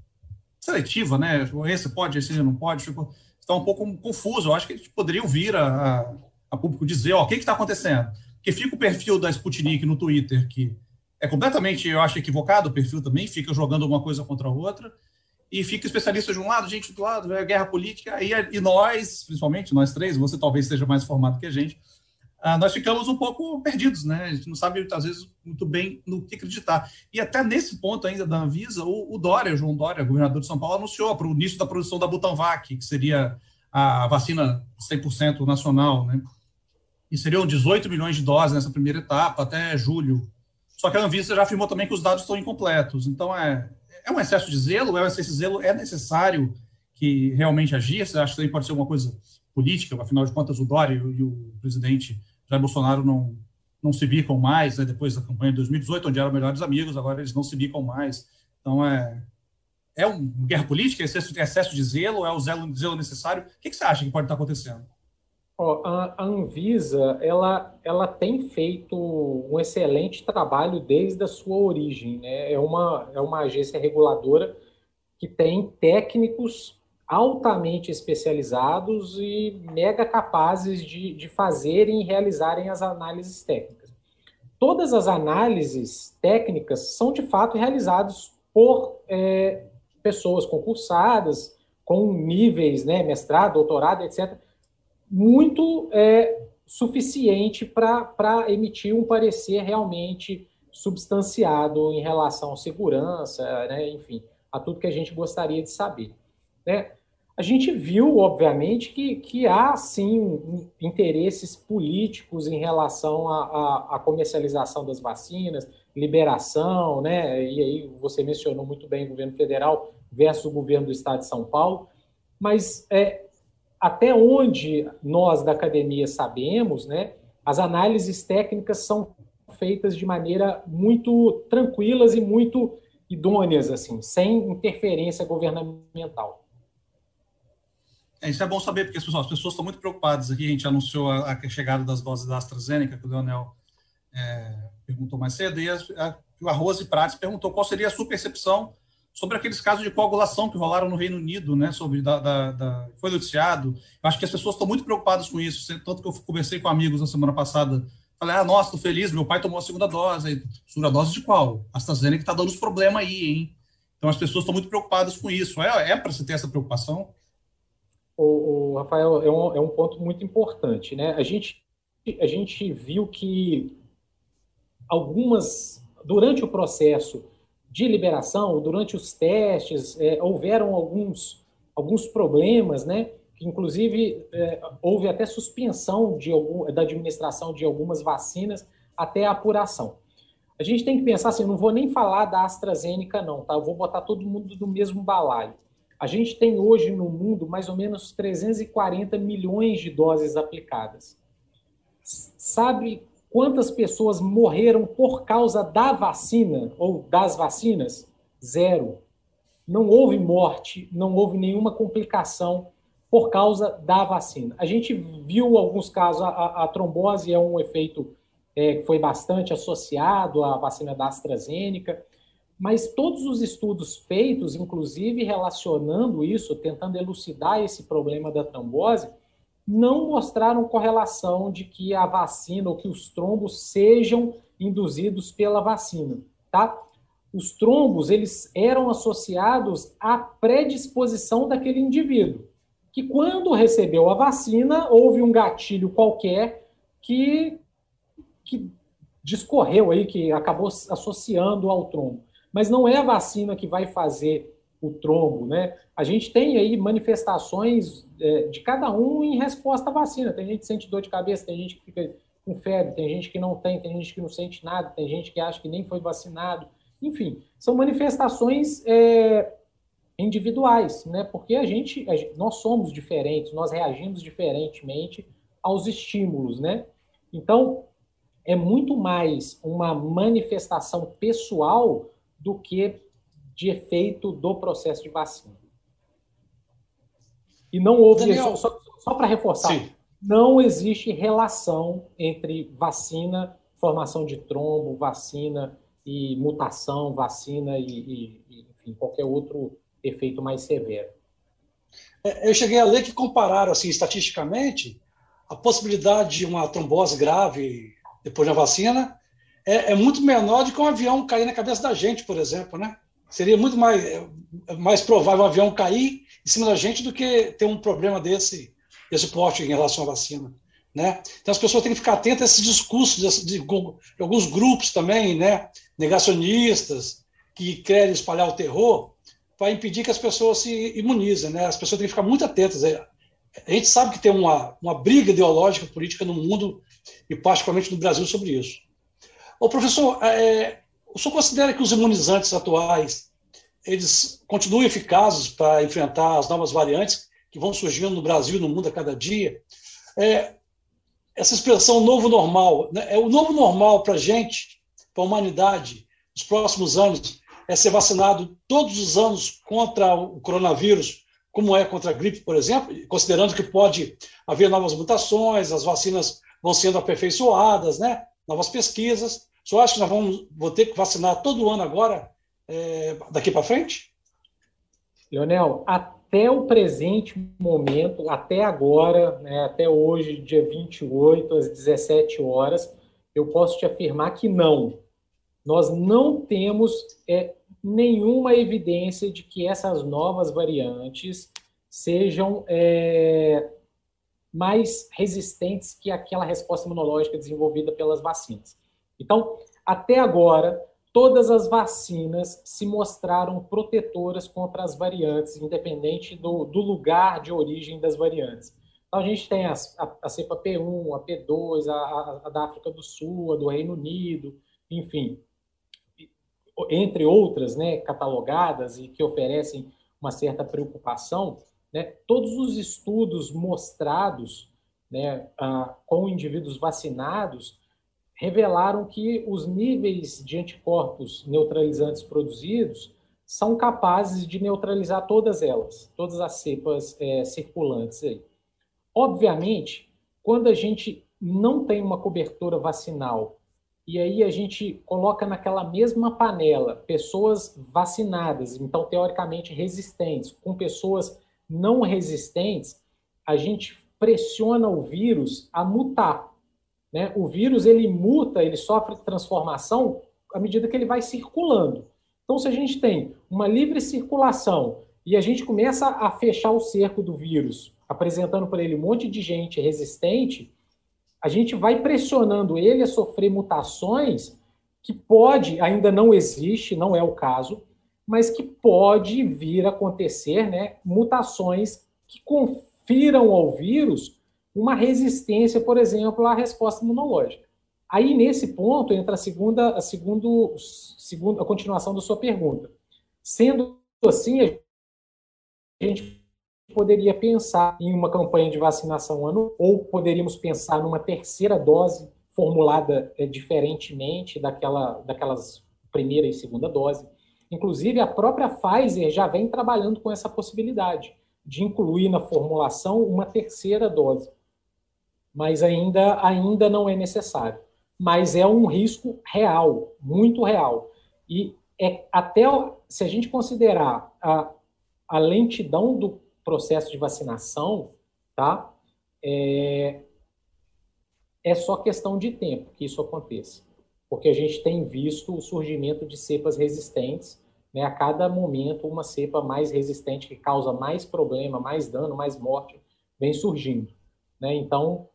seletiva, né? Esse pode, esse não pode, ficou, está um pouco confuso. Eu acho que eles poderiam vir a, a, a público dizer, ó, o que está acontecendo? Porque fica o perfil da Sputnik no Twitter, que é completamente, eu acho, equivocado o perfil também, fica jogando uma coisa contra a outra, e fica especialista de um lado, gente do lado, é guerra política, e, e nós, principalmente nós três, você talvez seja mais formado que a gente, ah, nós ficamos um pouco perdidos, né? A gente não sabe, às vezes, muito bem no que acreditar. E até nesse ponto ainda da Anvisa, o, o Dória, o João Dória, governador de São Paulo, anunciou para o início da produção da Butanvac, que seria a vacina 100% nacional, né? E seriam 18 milhões de doses nessa primeira etapa, até julho só que a Anvisa já afirmou também que os dados estão incompletos. Então, é, é um excesso de zelo? É esse zelo é necessário que realmente agir? Você acha que também pode ser alguma coisa política? Afinal de contas, o Dória e o presidente Jair Bolsonaro não, não se bicam mais, né, depois da campanha de 2018, onde eram melhores amigos, agora eles não se bicam mais. Então, é, é uma guerra política? É excesso, excesso de zelo? É o zelo, zelo necessário? O que, que você acha que pode estar acontecendo? A, Anvisa ela, ela tem feito um excelente trabalho desde a sua origem. Né? É, uma, é uma agência reguladora que tem técnicos altamente especializados e mega capazes de, de fazerem e realizarem as análises técnicas. Todas as análises técnicas são de fato realizadas por é, pessoas concursadas, com níveis, né, mestrado, doutorado, etc., muito é, suficiente para emitir um parecer realmente substanciado em relação à segurança, né, enfim, a tudo que a gente gostaria de saber. Né? A gente viu, obviamente, que, que há, sim, interesses políticos em relação à, comercialização das vacinas, liberação, né? e aí você mencionou muito bem o governo federal versus o governo do estado de São Paulo, mas é, até onde nós da academia sabemos, né, as análises técnicas são feitas de maneira muito tranquilas e muito idôneas, assim, sem interferência governamental. É, isso é bom saber, porque as pessoas, as pessoas estão muito preocupadas aqui. A gente anunciou a, a chegada das doses da AstraZeneca, que o Leonel é, perguntou mais cedo, e a, a, a Rose Prates perguntou qual seria a sua percepção sobre aqueles casos de coagulação que rolaram no Reino Unido, né, sobre da, da, da foi noticiado. Eu acho que as pessoas estão muito preocupadas com isso, tanto que eu conversei com amigos na semana passada, falei, ah, nossa, tô feliz, meu pai tomou a segunda dose. Segunda dose de qual? A AstraZeneca está dando os problemas aí, hein? Então as pessoas estão muito preocupadas com isso. É, é para você ter essa preocupação? O, o Rafael, é um, é um ponto muito importante, né? A gente, a gente viu que algumas, durante o processo de liberação, durante os testes, é, houveram alguns, alguns problemas, né? Que, inclusive, é, houve até suspensão de algum, da administração de algumas vacinas até a apuração. A gente tem que pensar assim, não vou nem falar da AstraZeneca, não, tá? Eu vou botar todo mundo no mesmo balaio. A gente tem hoje no mundo mais ou menos 340 milhões de doses aplicadas. Sabe Quantas pessoas morreram por causa da vacina ou das vacinas? Zero. Não houve morte, não houve nenhuma complicação por causa da vacina. A gente viu alguns casos, a, a trombose é um efeito é, que foi bastante associado à vacina da AstraZeneca, mas todos os estudos feitos, inclusive relacionando isso, tentando elucidar esse problema da trombose, não mostraram correlação de que a vacina ou que os trombos sejam induzidos pela vacina, tá? Os trombos, eles eram associados à predisposição daquele indivíduo, que quando recebeu a vacina, houve um gatilho qualquer que, que discorreu aí, que acabou associando ao trombo. Mas não é a vacina que vai fazer o trombo, né? A gente tem aí manifestações de cada um em resposta à vacina. Tem gente que sente dor de cabeça, tem gente que fica com febre, tem gente que não tem, tem gente que não sente nada, tem gente que acha que nem foi vacinado. Enfim, são manifestações é, individuais, né? Porque a gente, a gente, nós somos diferentes, nós reagimos diferentemente aos estímulos, né? Então, é muito mais uma manifestação pessoal do que de efeito do processo de vacina. E não houve, Daniel, só, só para reforçar, sim. não existe relação entre vacina, formação de trombo, vacina e mutação, vacina e, e enfim, qualquer outro efeito mais severo. É, eu cheguei a ler que compararam, assim, estatisticamente, a possibilidade de uma trombose grave depois da vacina é, é, muito menor do que um avião cair na cabeça da gente, por exemplo, né? Seria muito mais, é, mais provável um avião cair em cima da gente do que ter um problema desse, desse porte em relação à vacina. Né? Então as pessoas têm que ficar atentas a esses discursos de, de, de alguns grupos também, né? negacionistas, que querem espalhar o terror, para impedir que as pessoas se imunizem. Né? As pessoas têm que ficar muito atentas. A gente sabe que tem uma, uma briga ideológica política no mundo, e particularmente no Brasil, sobre isso. O professor, é, o senhor considera que os imunizantes atuais eles continuam eficazes para enfrentar as novas variantes que vão surgindo no Brasil e no mundo a cada dia? É, essa expressão novo normal, né, é o novo normal para a gente, para a humanidade, nos próximos anos, é ser vacinado todos os anos contra o coronavírus, como é contra a gripe, por exemplo, considerando que pode haver novas mutações, as vacinas vão sendo aperfeiçoadas, né? novas pesquisas. Só acho que nós vamos vou ter que vacinar todo ano agora, é, daqui para frente? Leonel, até o presente momento, até agora, né, até hoje, dia 28, às 17 horas, eu posso te afirmar que não. Nós não temos é, nenhuma evidência de que essas novas variantes sejam é, mais resistentes que aquela resposta imunológica desenvolvida pelas vacinas. Então, até agora, todas as vacinas se mostraram protetoras contra as variantes, independente do, do lugar de origem das variantes. Então, a gente tem a, a, a cepa P1, a P2, a, a, da África do Sul, a do Reino Unido, enfim, entre outras, né, catalogadas e que oferecem uma certa preocupação, né, todos os estudos mostrados né, ah, com indivíduos vacinados revelaram que os níveis de anticorpos neutralizantes produzidos são capazes de neutralizar todas elas, todas as cepas é, circulantes aí. Obviamente, quando a gente não tem uma cobertura vacinal e aí a gente coloca naquela mesma panela pessoas vacinadas, então teoricamente resistentes, com pessoas não resistentes, a gente pressiona o vírus a mutar. Né? O vírus ele muta, ele sofre transformação à medida que ele vai circulando. Então, se a gente tem uma livre circulação e a gente começa a fechar o cerco do vírus, apresentando para ele um monte de gente resistente, a gente vai pressionando ele a sofrer mutações que pode, ainda não existe, não é o caso, mas que pode vir a acontecer, né, mutações que confiram ao vírus uma resistência, por exemplo, à resposta imunológica. Aí, nesse ponto, entra a segunda, a segundo, segunda, a continuação da sua pergunta. Sendo assim, a gente poderia pensar em uma campanha de vacinação ano ou poderíamos pensar numa terceira dose formulada é, diferentemente daquela, daquelas primeira e segunda dose. Inclusive, a própria Pfizer já vem trabalhando com essa possibilidade de incluir na formulação uma terceira dose. Mas ainda, ainda não é necessário. Mas é um risco real, muito real. E é até se a gente considerar a, a lentidão do processo de vacinação, tá? É, é só questão de tempo que isso aconteça. Porque a gente tem visto o surgimento de cepas resistentes, né? A cada momento, uma cepa mais resistente que causa mais problema, mais dano, mais morte, vem surgindo. Né? Então,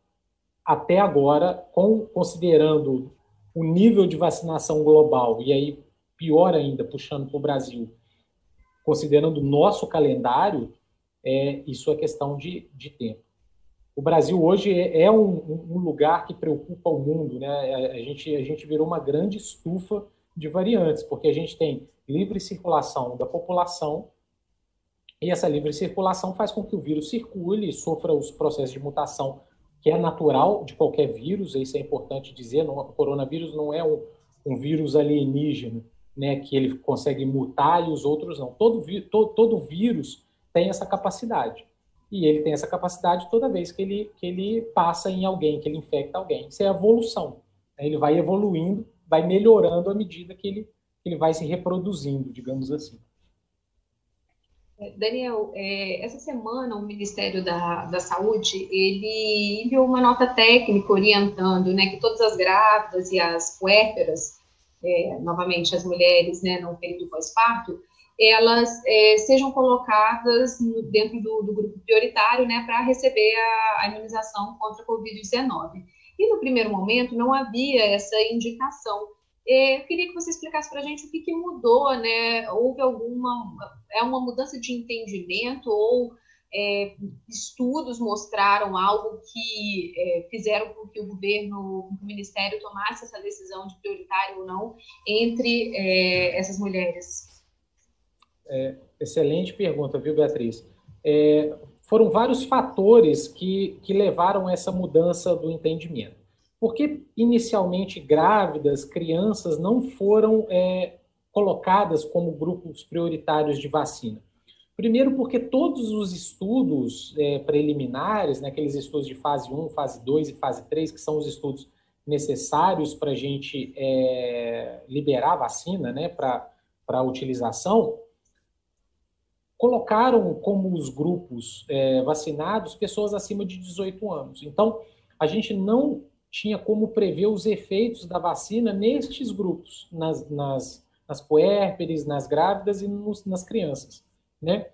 até agora, com, considerando o nível de vacinação global, e aí pior ainda, puxando para o Brasil, considerando o nosso calendário, é, isso é questão de, de tempo. O Brasil hoje é, é um, um, lugar que preocupa o mundo, né? A, a, gente, a gente virou uma grande estufa de variantes, porque a gente tem livre circulação da população e essa livre circulação faz com que o vírus circule sofra os processos de mutação que é natural de qualquer vírus, isso é importante dizer, não, o coronavírus não é um, um vírus alienígena, né, que ele consegue mutar e os outros não. Todo, todo, todo vírus tem essa capacidade. E ele tem essa capacidade toda vez que ele, que ele passa em alguém, que ele infecta alguém. Isso é evolução. Ele vai evoluindo, vai melhorando à medida que ele, que ele vai se reproduzindo, digamos assim. Daniel, é, essa semana o Ministério da, da Saúde ele enviou uma nota técnica orientando, né, que todas as grávidas e as puérperas, é, novamente as mulheres, né, no período pós-parto, elas é, sejam colocadas no, dentro do, do, grupo prioritário, né, para receber a, a imunização contra a Covid-19. E no primeiro momento não havia essa indicação eu queria que você explicasse para a gente o que, que, mudou, né? Houve alguma. É uma mudança de entendimento ou é, estudos mostraram algo que é, fizeram com que o governo, o Ministério tomasse essa decisão de prioritário ou não entre é, essas mulheres? É, excelente pergunta, viu, Beatriz? É, foram vários fatores que, que levaram essa mudança do entendimento. Por que inicialmente grávidas, crianças não foram é, colocadas como grupos prioritários de vacina? Primeiro, porque todos os estudos é, preliminares, né, aqueles estudos de fase 1, fase 2 e fase 3, que são os estudos necessários para a gente é, liberar a vacina né, para utilização, colocaram como os grupos é, vacinados pessoas acima de 18 anos. Então, a gente não tinha como prever os efeitos da vacina nestes grupos, nas, nas, nas puérperes, nas grávidas e nos, nas crianças, né?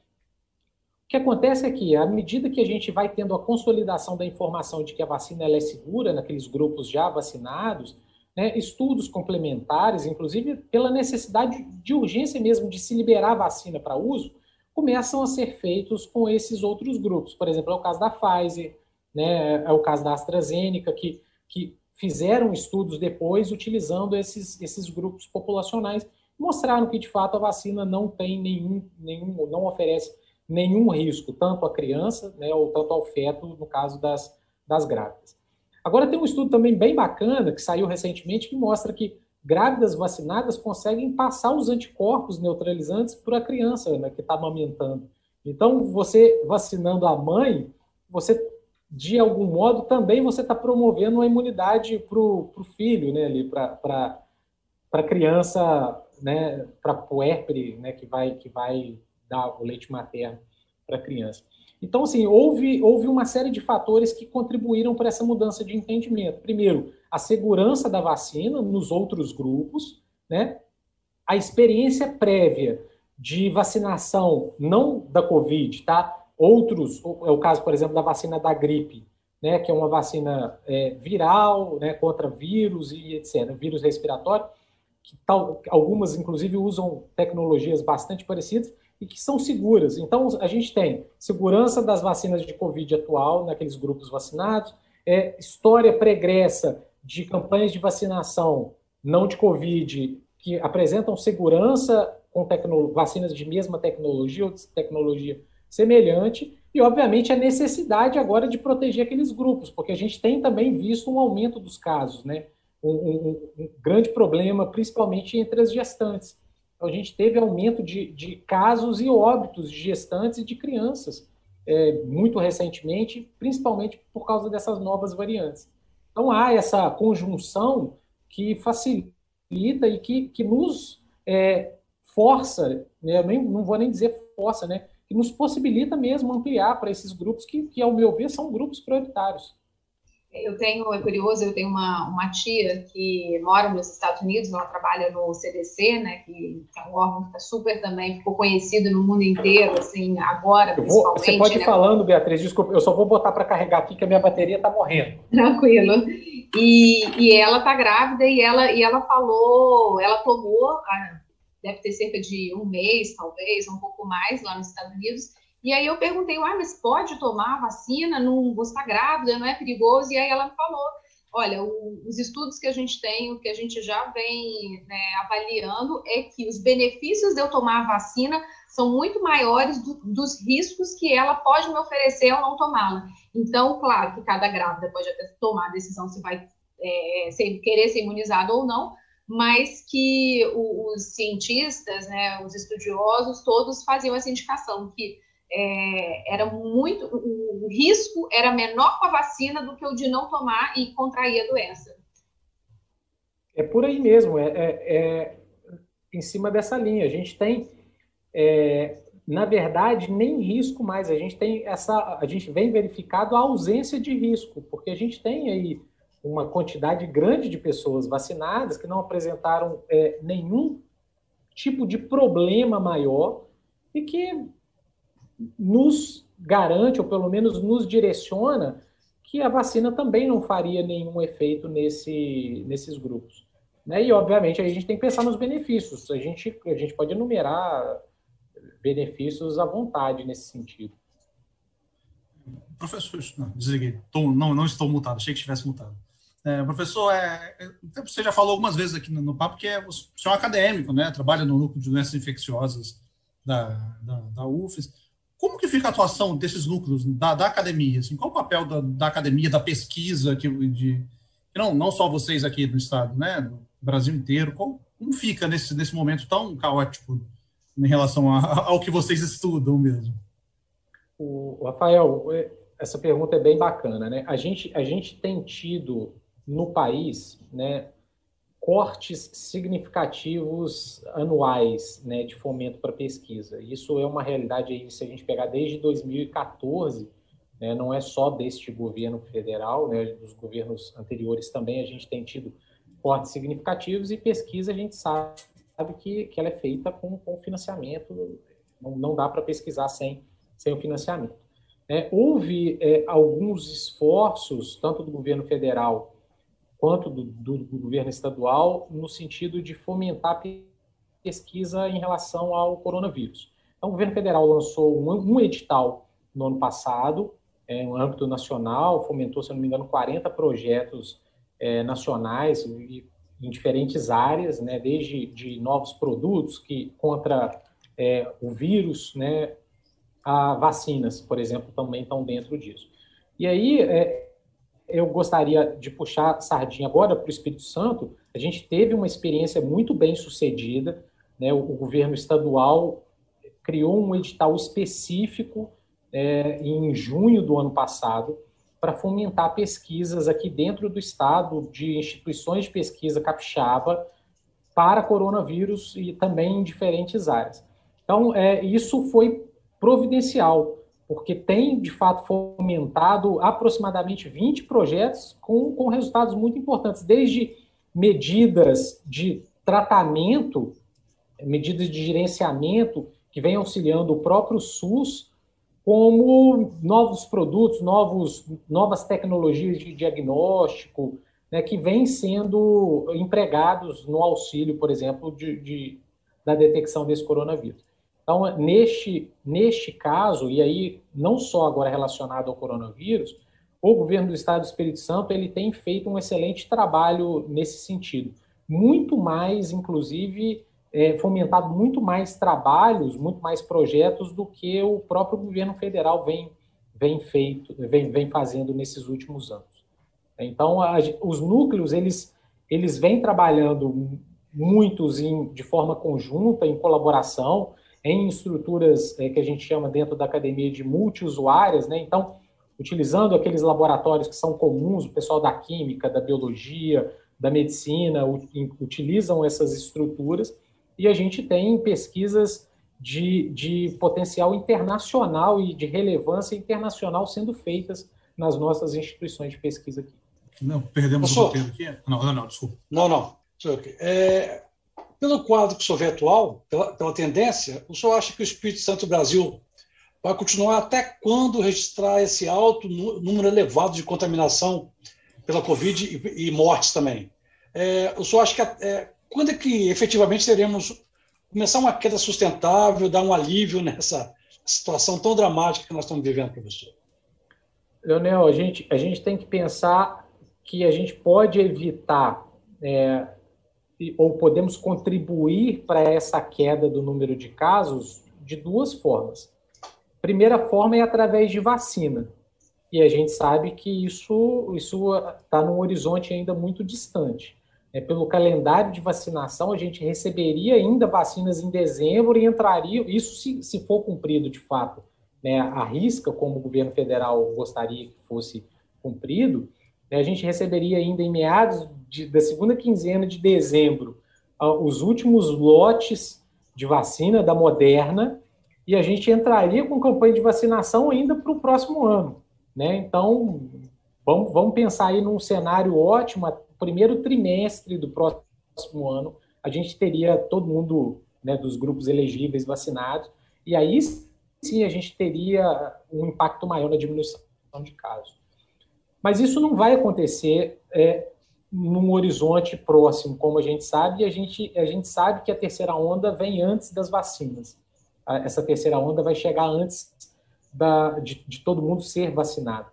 O que acontece é que, à medida que a gente vai tendo a consolidação da informação de que a vacina é segura naqueles grupos já vacinados, né, estudos complementares, inclusive pela necessidade de urgência mesmo de se liberar a vacina para uso, começam a ser feitos com esses outros grupos. Por exemplo, é o caso da Pfizer, né, é o caso da AstraZeneca, que que fizeram estudos depois utilizando esses, esses grupos populacionais, mostraram que de fato a vacina não tem nenhum, nenhum não oferece nenhum risco, tanto à criança, né, ou tanto ao feto, no caso das, das grávidas. Agora tem um estudo também bem bacana que saiu recentemente que mostra que grávidas vacinadas conseguem passar os anticorpos neutralizantes para a criança né, que está amamentando. Então, você vacinando a mãe, você de algum modo, também você está promovendo uma imunidade para o filho, né, ali, para a criança, né, para puérpere, né, que vai, que vai dar o leite materno para a criança. Então, assim, houve, houve uma série de fatores que contribuíram para essa mudança de entendimento. Primeiro, a segurança da vacina nos outros grupos, né? A experiência prévia de vacinação, não da Covid, tá? Outros, é o caso, por exemplo, da vacina da gripe, né, que é uma vacina é, viral, né, contra vírus e etc., vírus respiratório, que tal, algumas, inclusive, usam tecnologias bastante parecidas e que são seguras. Então, a gente tem segurança das vacinas de Covid atual, naqueles grupos vacinados, é, história pregressa de campanhas de vacinação não de Covid, que apresentam segurança com vacinas de mesma tecnologia ou de tecnologia semelhante e, obviamente, a necessidade agora de proteger aqueles grupos, porque a gente tem também visto um aumento dos casos, né? Um, um, um grande problema, principalmente entre as gestantes. Então, a gente teve aumento de, de casos e óbitos de gestantes e de crianças é, muito recentemente, principalmente por causa dessas novas variantes. Então, há essa conjunção que facilita e que, que nos é, força, né? Eu nem, não vou nem dizer força, né? Que nos possibilita mesmo ampliar para esses grupos que, que, ao meu ver, são grupos prioritários. Eu tenho, é curioso, eu tenho uma, uma tia que mora nos Estados Unidos, ela trabalha no CDC, né, que é um órgão que está super também, ficou conhecido no mundo inteiro, assim, agora, vou, principalmente. Você pode ir né? falando, Beatriz, desculpa, eu só vou botar para carregar aqui que a minha bateria está morrendo. Tranquilo. E, e ela está grávida e ela, e ela falou, ela tomou a, deve ter cerca de um mês, talvez, um pouco mais lá nos Estados Unidos. E aí eu perguntei, ah, mas pode tomar vacina? Não, você está grávida, não é perigoso? E aí ela me falou Olha, o, os estudos que a gente tem, o que a gente já vem né, avaliando é que os benefícios de eu tomar a vacina são muito maiores do, dos riscos que ela pode me oferecer ao não tomá-la. Então, claro que cada grávida pode até tomar a decisão se vai é, se, querer ser imunizado ou não, mas que os cientistas, né, os estudiosos, todos faziam essa indicação que é, era muito o, o, risco era menor com a vacina do que o de não tomar e contrair a doença. É por aí mesmo, é, é, é em cima dessa linha. A gente tem, é, na verdade, nem risco mais. A gente tem essa, a gente vem verificado a ausência de risco, porque a gente tem aí uma quantidade grande de pessoas vacinadas que não apresentaram é, nenhum tipo de problema maior e que nos garante, ou pelo menos nos direciona, que a vacina também não faria nenhum efeito nesse, nesses grupos. Né? E, obviamente, a gente tem que pensar nos benefícios. A gente, a gente pode enumerar benefícios à vontade nesse sentido. Professor, não, desliguei. Tô, não, não estou mutado, achei que estivesse mutado. É, professor, é, é, você já falou algumas vezes aqui no, no papo que é, senhor é acadêmico, né? trabalha no núcleo de doenças infecciosas da, da, da UFES. Como que fica a atuação desses núcleos da, da academia? Assim, qual o papel da, da academia, da pesquisa, que, de, não, não só vocês aqui do Estado, né, do Brasil inteiro, qual, como fica nesse, nesse momento tão caótico em relação a, ao que vocês estudam mesmo? O, Rafael, é, essa pergunta é bem bacana, né? A gente, a gente tem tido no país, né, cortes significativos anuais né, de fomento para pesquisa. Isso é uma realidade aí, se a gente pegar desde 2014, né, não é só deste governo federal, né, dos governos anteriores também a gente tem tido cortes significativos e pesquisa a gente sabe que, que ela é feita com, com financiamento, não, não dá para pesquisar sem, sem o financiamento. É, houve é, alguns esforços, tanto do governo federal quanto do, do, do governo estadual, no sentido de fomentar pesquisa em relação ao coronavírus. Então, o governo federal lançou um, um edital no ano passado, é, no âmbito nacional, fomentou, se não me engano, 40 projetos é, nacionais em diferentes áreas, né, desde de novos produtos que contra é, o vírus, né, a vacinas, por exemplo, também estão dentro disso. E aí, é, eu gostaria de puxar sardinha agora para o Espírito Santo. A gente teve uma experiência muito bem sucedida. Né? O, o governo estadual criou um edital específico é, em junho do ano passado para fomentar pesquisas aqui dentro do estado de instituições de pesquisa capixaba para coronavírus e também em diferentes áreas. Então, é, isso foi providencial porque tem, de fato, fomentado aproximadamente 20 projetos com, com resultados muito importantes, desde medidas de tratamento, medidas de gerenciamento que vem auxiliando o próprio SUS, como novos produtos, novos, novas tecnologias de diagnóstico, né, que vêm sendo empregados no auxílio, por exemplo, de, de da detecção desse coronavírus. Então, neste, neste caso, e aí não só agora relacionado ao coronavírus, o governo do Estado do Espírito Santo ele tem feito um excelente trabalho nesse sentido. Muito mais, inclusive, é, fomentado muito mais trabalhos, muito mais projetos do que o próprio governo federal vem, vem, feito, vem, vem fazendo nesses últimos anos. Então, a, os núcleos, eles, eles vêm trabalhando muitos em, de forma conjunta, em colaboração, em estruturas é, que a gente chama dentro da academia de multiusuárias, né? Então, utilizando aqueles laboratórios que são comuns, o pessoal da química, da biologia, da medicina, utilizam essas estruturas, e a gente tem pesquisas de, de potencial internacional e de relevância internacional sendo feitas nas nossas instituições de pesquisa aqui. Não, perdemos o roteiro aqui? Não, não, não, desculpa. Não, não. É, pelo quadro que o vê atual, pela, pela tendência, o senhor acha que o Espírito Santo Brasil vai continuar até quando registrar esse alto número elevado de contaminação pela Covid e, e mortes também? É, o senhor acha que é, quando é que efetivamente teremos começar uma queda sustentável, dar um alívio nessa situação tão dramática que nós estamos vivendo, professor? Leonel, a gente, a gente tem que pensar que a gente pode evitar é, ou podemos contribuir para essa queda do número de casos de duas formas. Primeira forma é através de vacina. E a gente sabe que isso está num horizonte ainda muito distante. É, pelo calendário de vacinação, a gente receberia ainda vacinas em dezembro e entraria, isso se, se for cumprido de fato, né, a risca, como o governo federal gostaria que fosse cumprido, a gente receberia ainda em meados de, da segunda quinzena de dezembro os últimos lotes de vacina da Moderna e a gente entraria com campanha de vacinação ainda para o próximo ano. Né? Então, vamos, vamos pensar aí num cenário ótimo, primeiro trimestre do próximo ano, a gente teria todo mundo né, dos grupos elegíveis vacinados, e aí sim a gente teria um impacto maior na diminuição de casos. Mas isso não vai acontecer é, num horizonte próximo, como a gente sabe, e a gente, a gente sabe que a terceira onda vem antes das vacinas. Essa terceira onda vai chegar antes da, de, de todo mundo ser vacinado.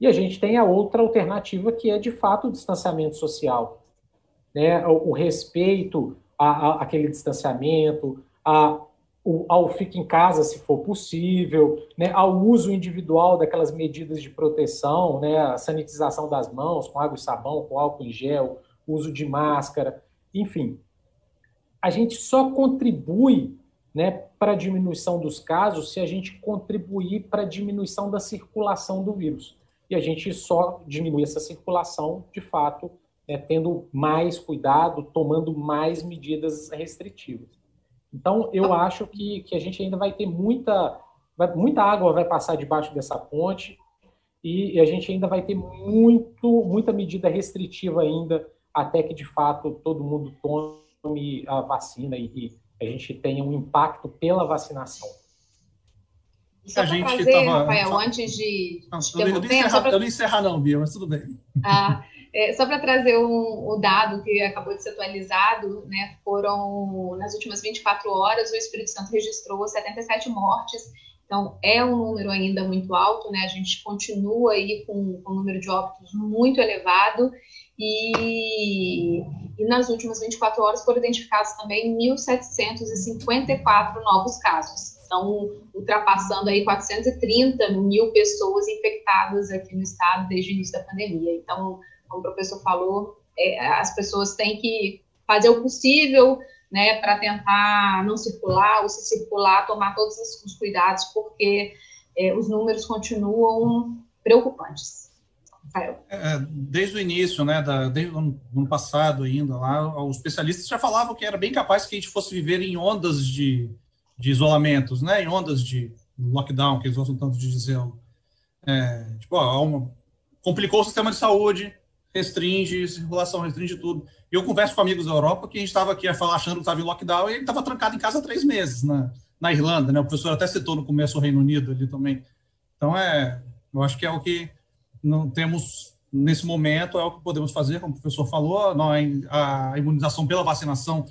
E a gente tem a outra alternativa, que é, de fato, o distanciamento social. Né? O, o respeito aquele distanciamento, a, o, ao fique em casa, se for possível, né? ao uso individual daquelas medidas de proteção, né? a sanitização das mãos com água e sabão, com álcool em gel, uso de máscara, enfim. A gente só contribui né, para a diminuição dos casos se a gente contribuir para a diminuição da circulação do vírus. E a gente só diminui essa circulação, de fato, né, tendo mais cuidado, tomando mais medidas restritivas. Então, eu acho que, que a gente ainda vai ter muita, vai, muita água vai passar debaixo dessa ponte e, e a gente ainda vai ter muito, muita medida restritiva ainda até que, de fato, todo mundo tome a vacina e, e a gente tenha um impacto pela vacinação. Só a gente trazer, tava... Rafael, antes de. Não, eu, eu, não encerrar, pra... eu não encerrar, não, Bia, mas tudo bem. Ah, é, só para trazer um, o dado que acabou de ser atualizado, né, foram, nas últimas 24 horas, o Espírito Santo registrou 77 mortes, então é um número ainda muito alto, né, a gente continua aí com, com um número de óbitos muito elevado, e, e nas últimas 24 horas foram identificados também 1.754 novos casos. Então, ultrapassando aí 430 mil pessoas infectadas aqui no estado desde o início da pandemia. Então, como o professor falou, é, as pessoas têm que fazer o possível né, para tentar não circular, ou se circular, tomar todos os cuidados, porque é, os números continuam preocupantes. Rafael? É, desde o início, né, da, desde o ano, passado ainda, lá, os especialistas já falavam que era bem capaz que a gente fosse viver em ondas de, de isolamentos, né, em ondas de lockdown, que eles gostam tanto de dizer. É, tipo, complicou o sistema de saúde, restringe circulação, restringe tudo. Eu converso com amigos da Europa que a gente estava aqui falar achando que estava em lockdown e ele estava trancado em casa há três meses na, na Irlanda, né? O professor até citou no começo o Reino Unido ali também. Então, é, eu acho que é o que não temos nesse momento é o que podemos fazer, como o professor falou, a imunização pela vacinação,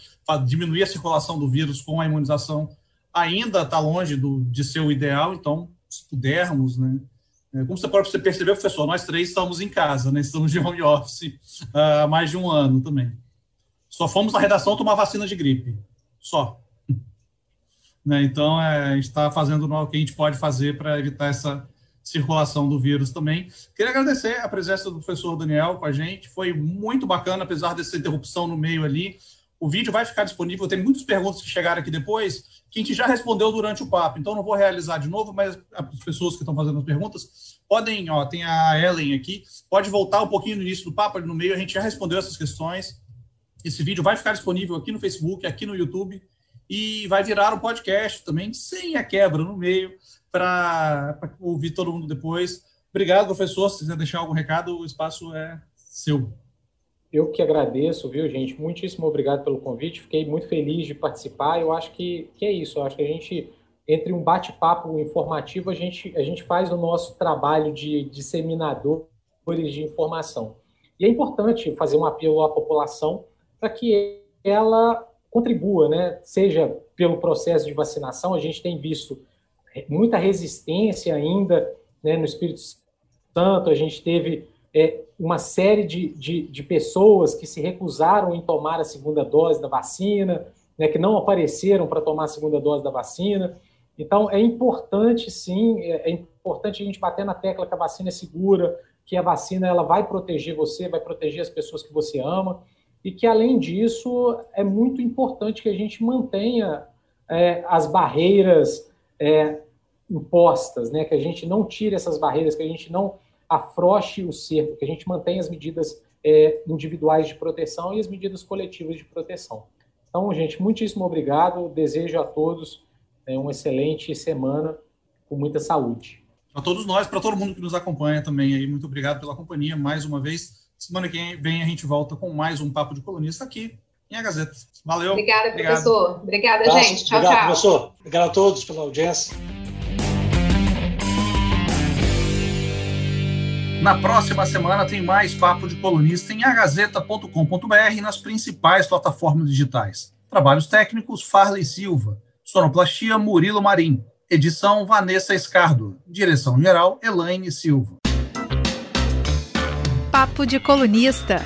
diminuir a circulação do vírus com a imunização ainda está longe do, de ser o ideal, então, se pudermos, né? É, como você pode perceber, professor, nós três estamos em casa, né? Estamos de home office há mais de um ano também. Só fomos na redação tomar vacina de gripe. Só. Né? Então, é, a gente está fazendo o que a gente pode fazer para evitar essa circulação do vírus também. Queria agradecer a presença do professor Daniel com a gente, foi muito bacana, apesar dessa interrupção no meio ali. O vídeo vai ficar disponível, tem muitas perguntas que chegaram aqui depois, que a gente já respondeu durante o papo, então não vou realizar de novo, mas as pessoas que estão fazendo as perguntas podem, ó, tem a Ellen aqui, pode voltar um pouquinho no início do papo, ali no meio, a gente já respondeu essas questões. Esse vídeo vai ficar disponível aqui no Facebook, aqui no YouTube, e vai virar um podcast também, sem a quebra no meio para ouvir todo mundo depois. Obrigado, professor. Se quiser deixar algum recado, o espaço é seu. Eu que agradeço, viu, gente? Muitíssimo obrigado pelo convite. Fiquei muito feliz de participar. Eu acho que, que é isso. Eu acho que a gente, entre um bate-papo informativo, a gente, a gente faz o nosso trabalho de disseminadores de informação. E é importante fazer um apelo à população para que ela contribua, né? Seja pelo processo de vacinação, a gente tem visto muita resistência ainda né, no Espírito Santo. A gente teve é, uma série de, de, de, pessoas que se recusaram em tomar a segunda dose da vacina, né, que não apareceram para tomar a segunda dose da vacina. Então, é importante, sim, é, é importante a gente bater na tecla que a vacina é segura, que a vacina ela vai proteger você, vai proteger as pessoas que você ama, e que, além disso, é muito importante que a gente mantenha é, as barreiras é, impostas, né? que a gente não tire essas barreiras, que a gente não afroche o cerco, que a gente mantenha as medidas é, individuais de proteção e as medidas coletivas de proteção. Então, gente, muitíssimo obrigado. Desejo a todos é, uma excelente semana com muita saúde. Para todos nós, para todo mundo que nos acompanha também aí, muito obrigado pela companhia mais uma vez. Semana que vem a gente volta com mais um Papo de Colunista aqui em A Gazeta. Valeu. Obrigada, obrigado. professor. Obrigada, Nossa, gente. Tchau, obrigado, tchau. professor. Obrigado a todos pela audiência. Na próxima semana tem mais Papo de Colunista em agazeta.com.br e nas principais plataformas digitais. Trabalhos técnicos, Farley Silva. Sonoplastia, Murilo Marim. Edição, Vanessa Escardo. Direção-geral, Elaine Silva. Papo de Colunista.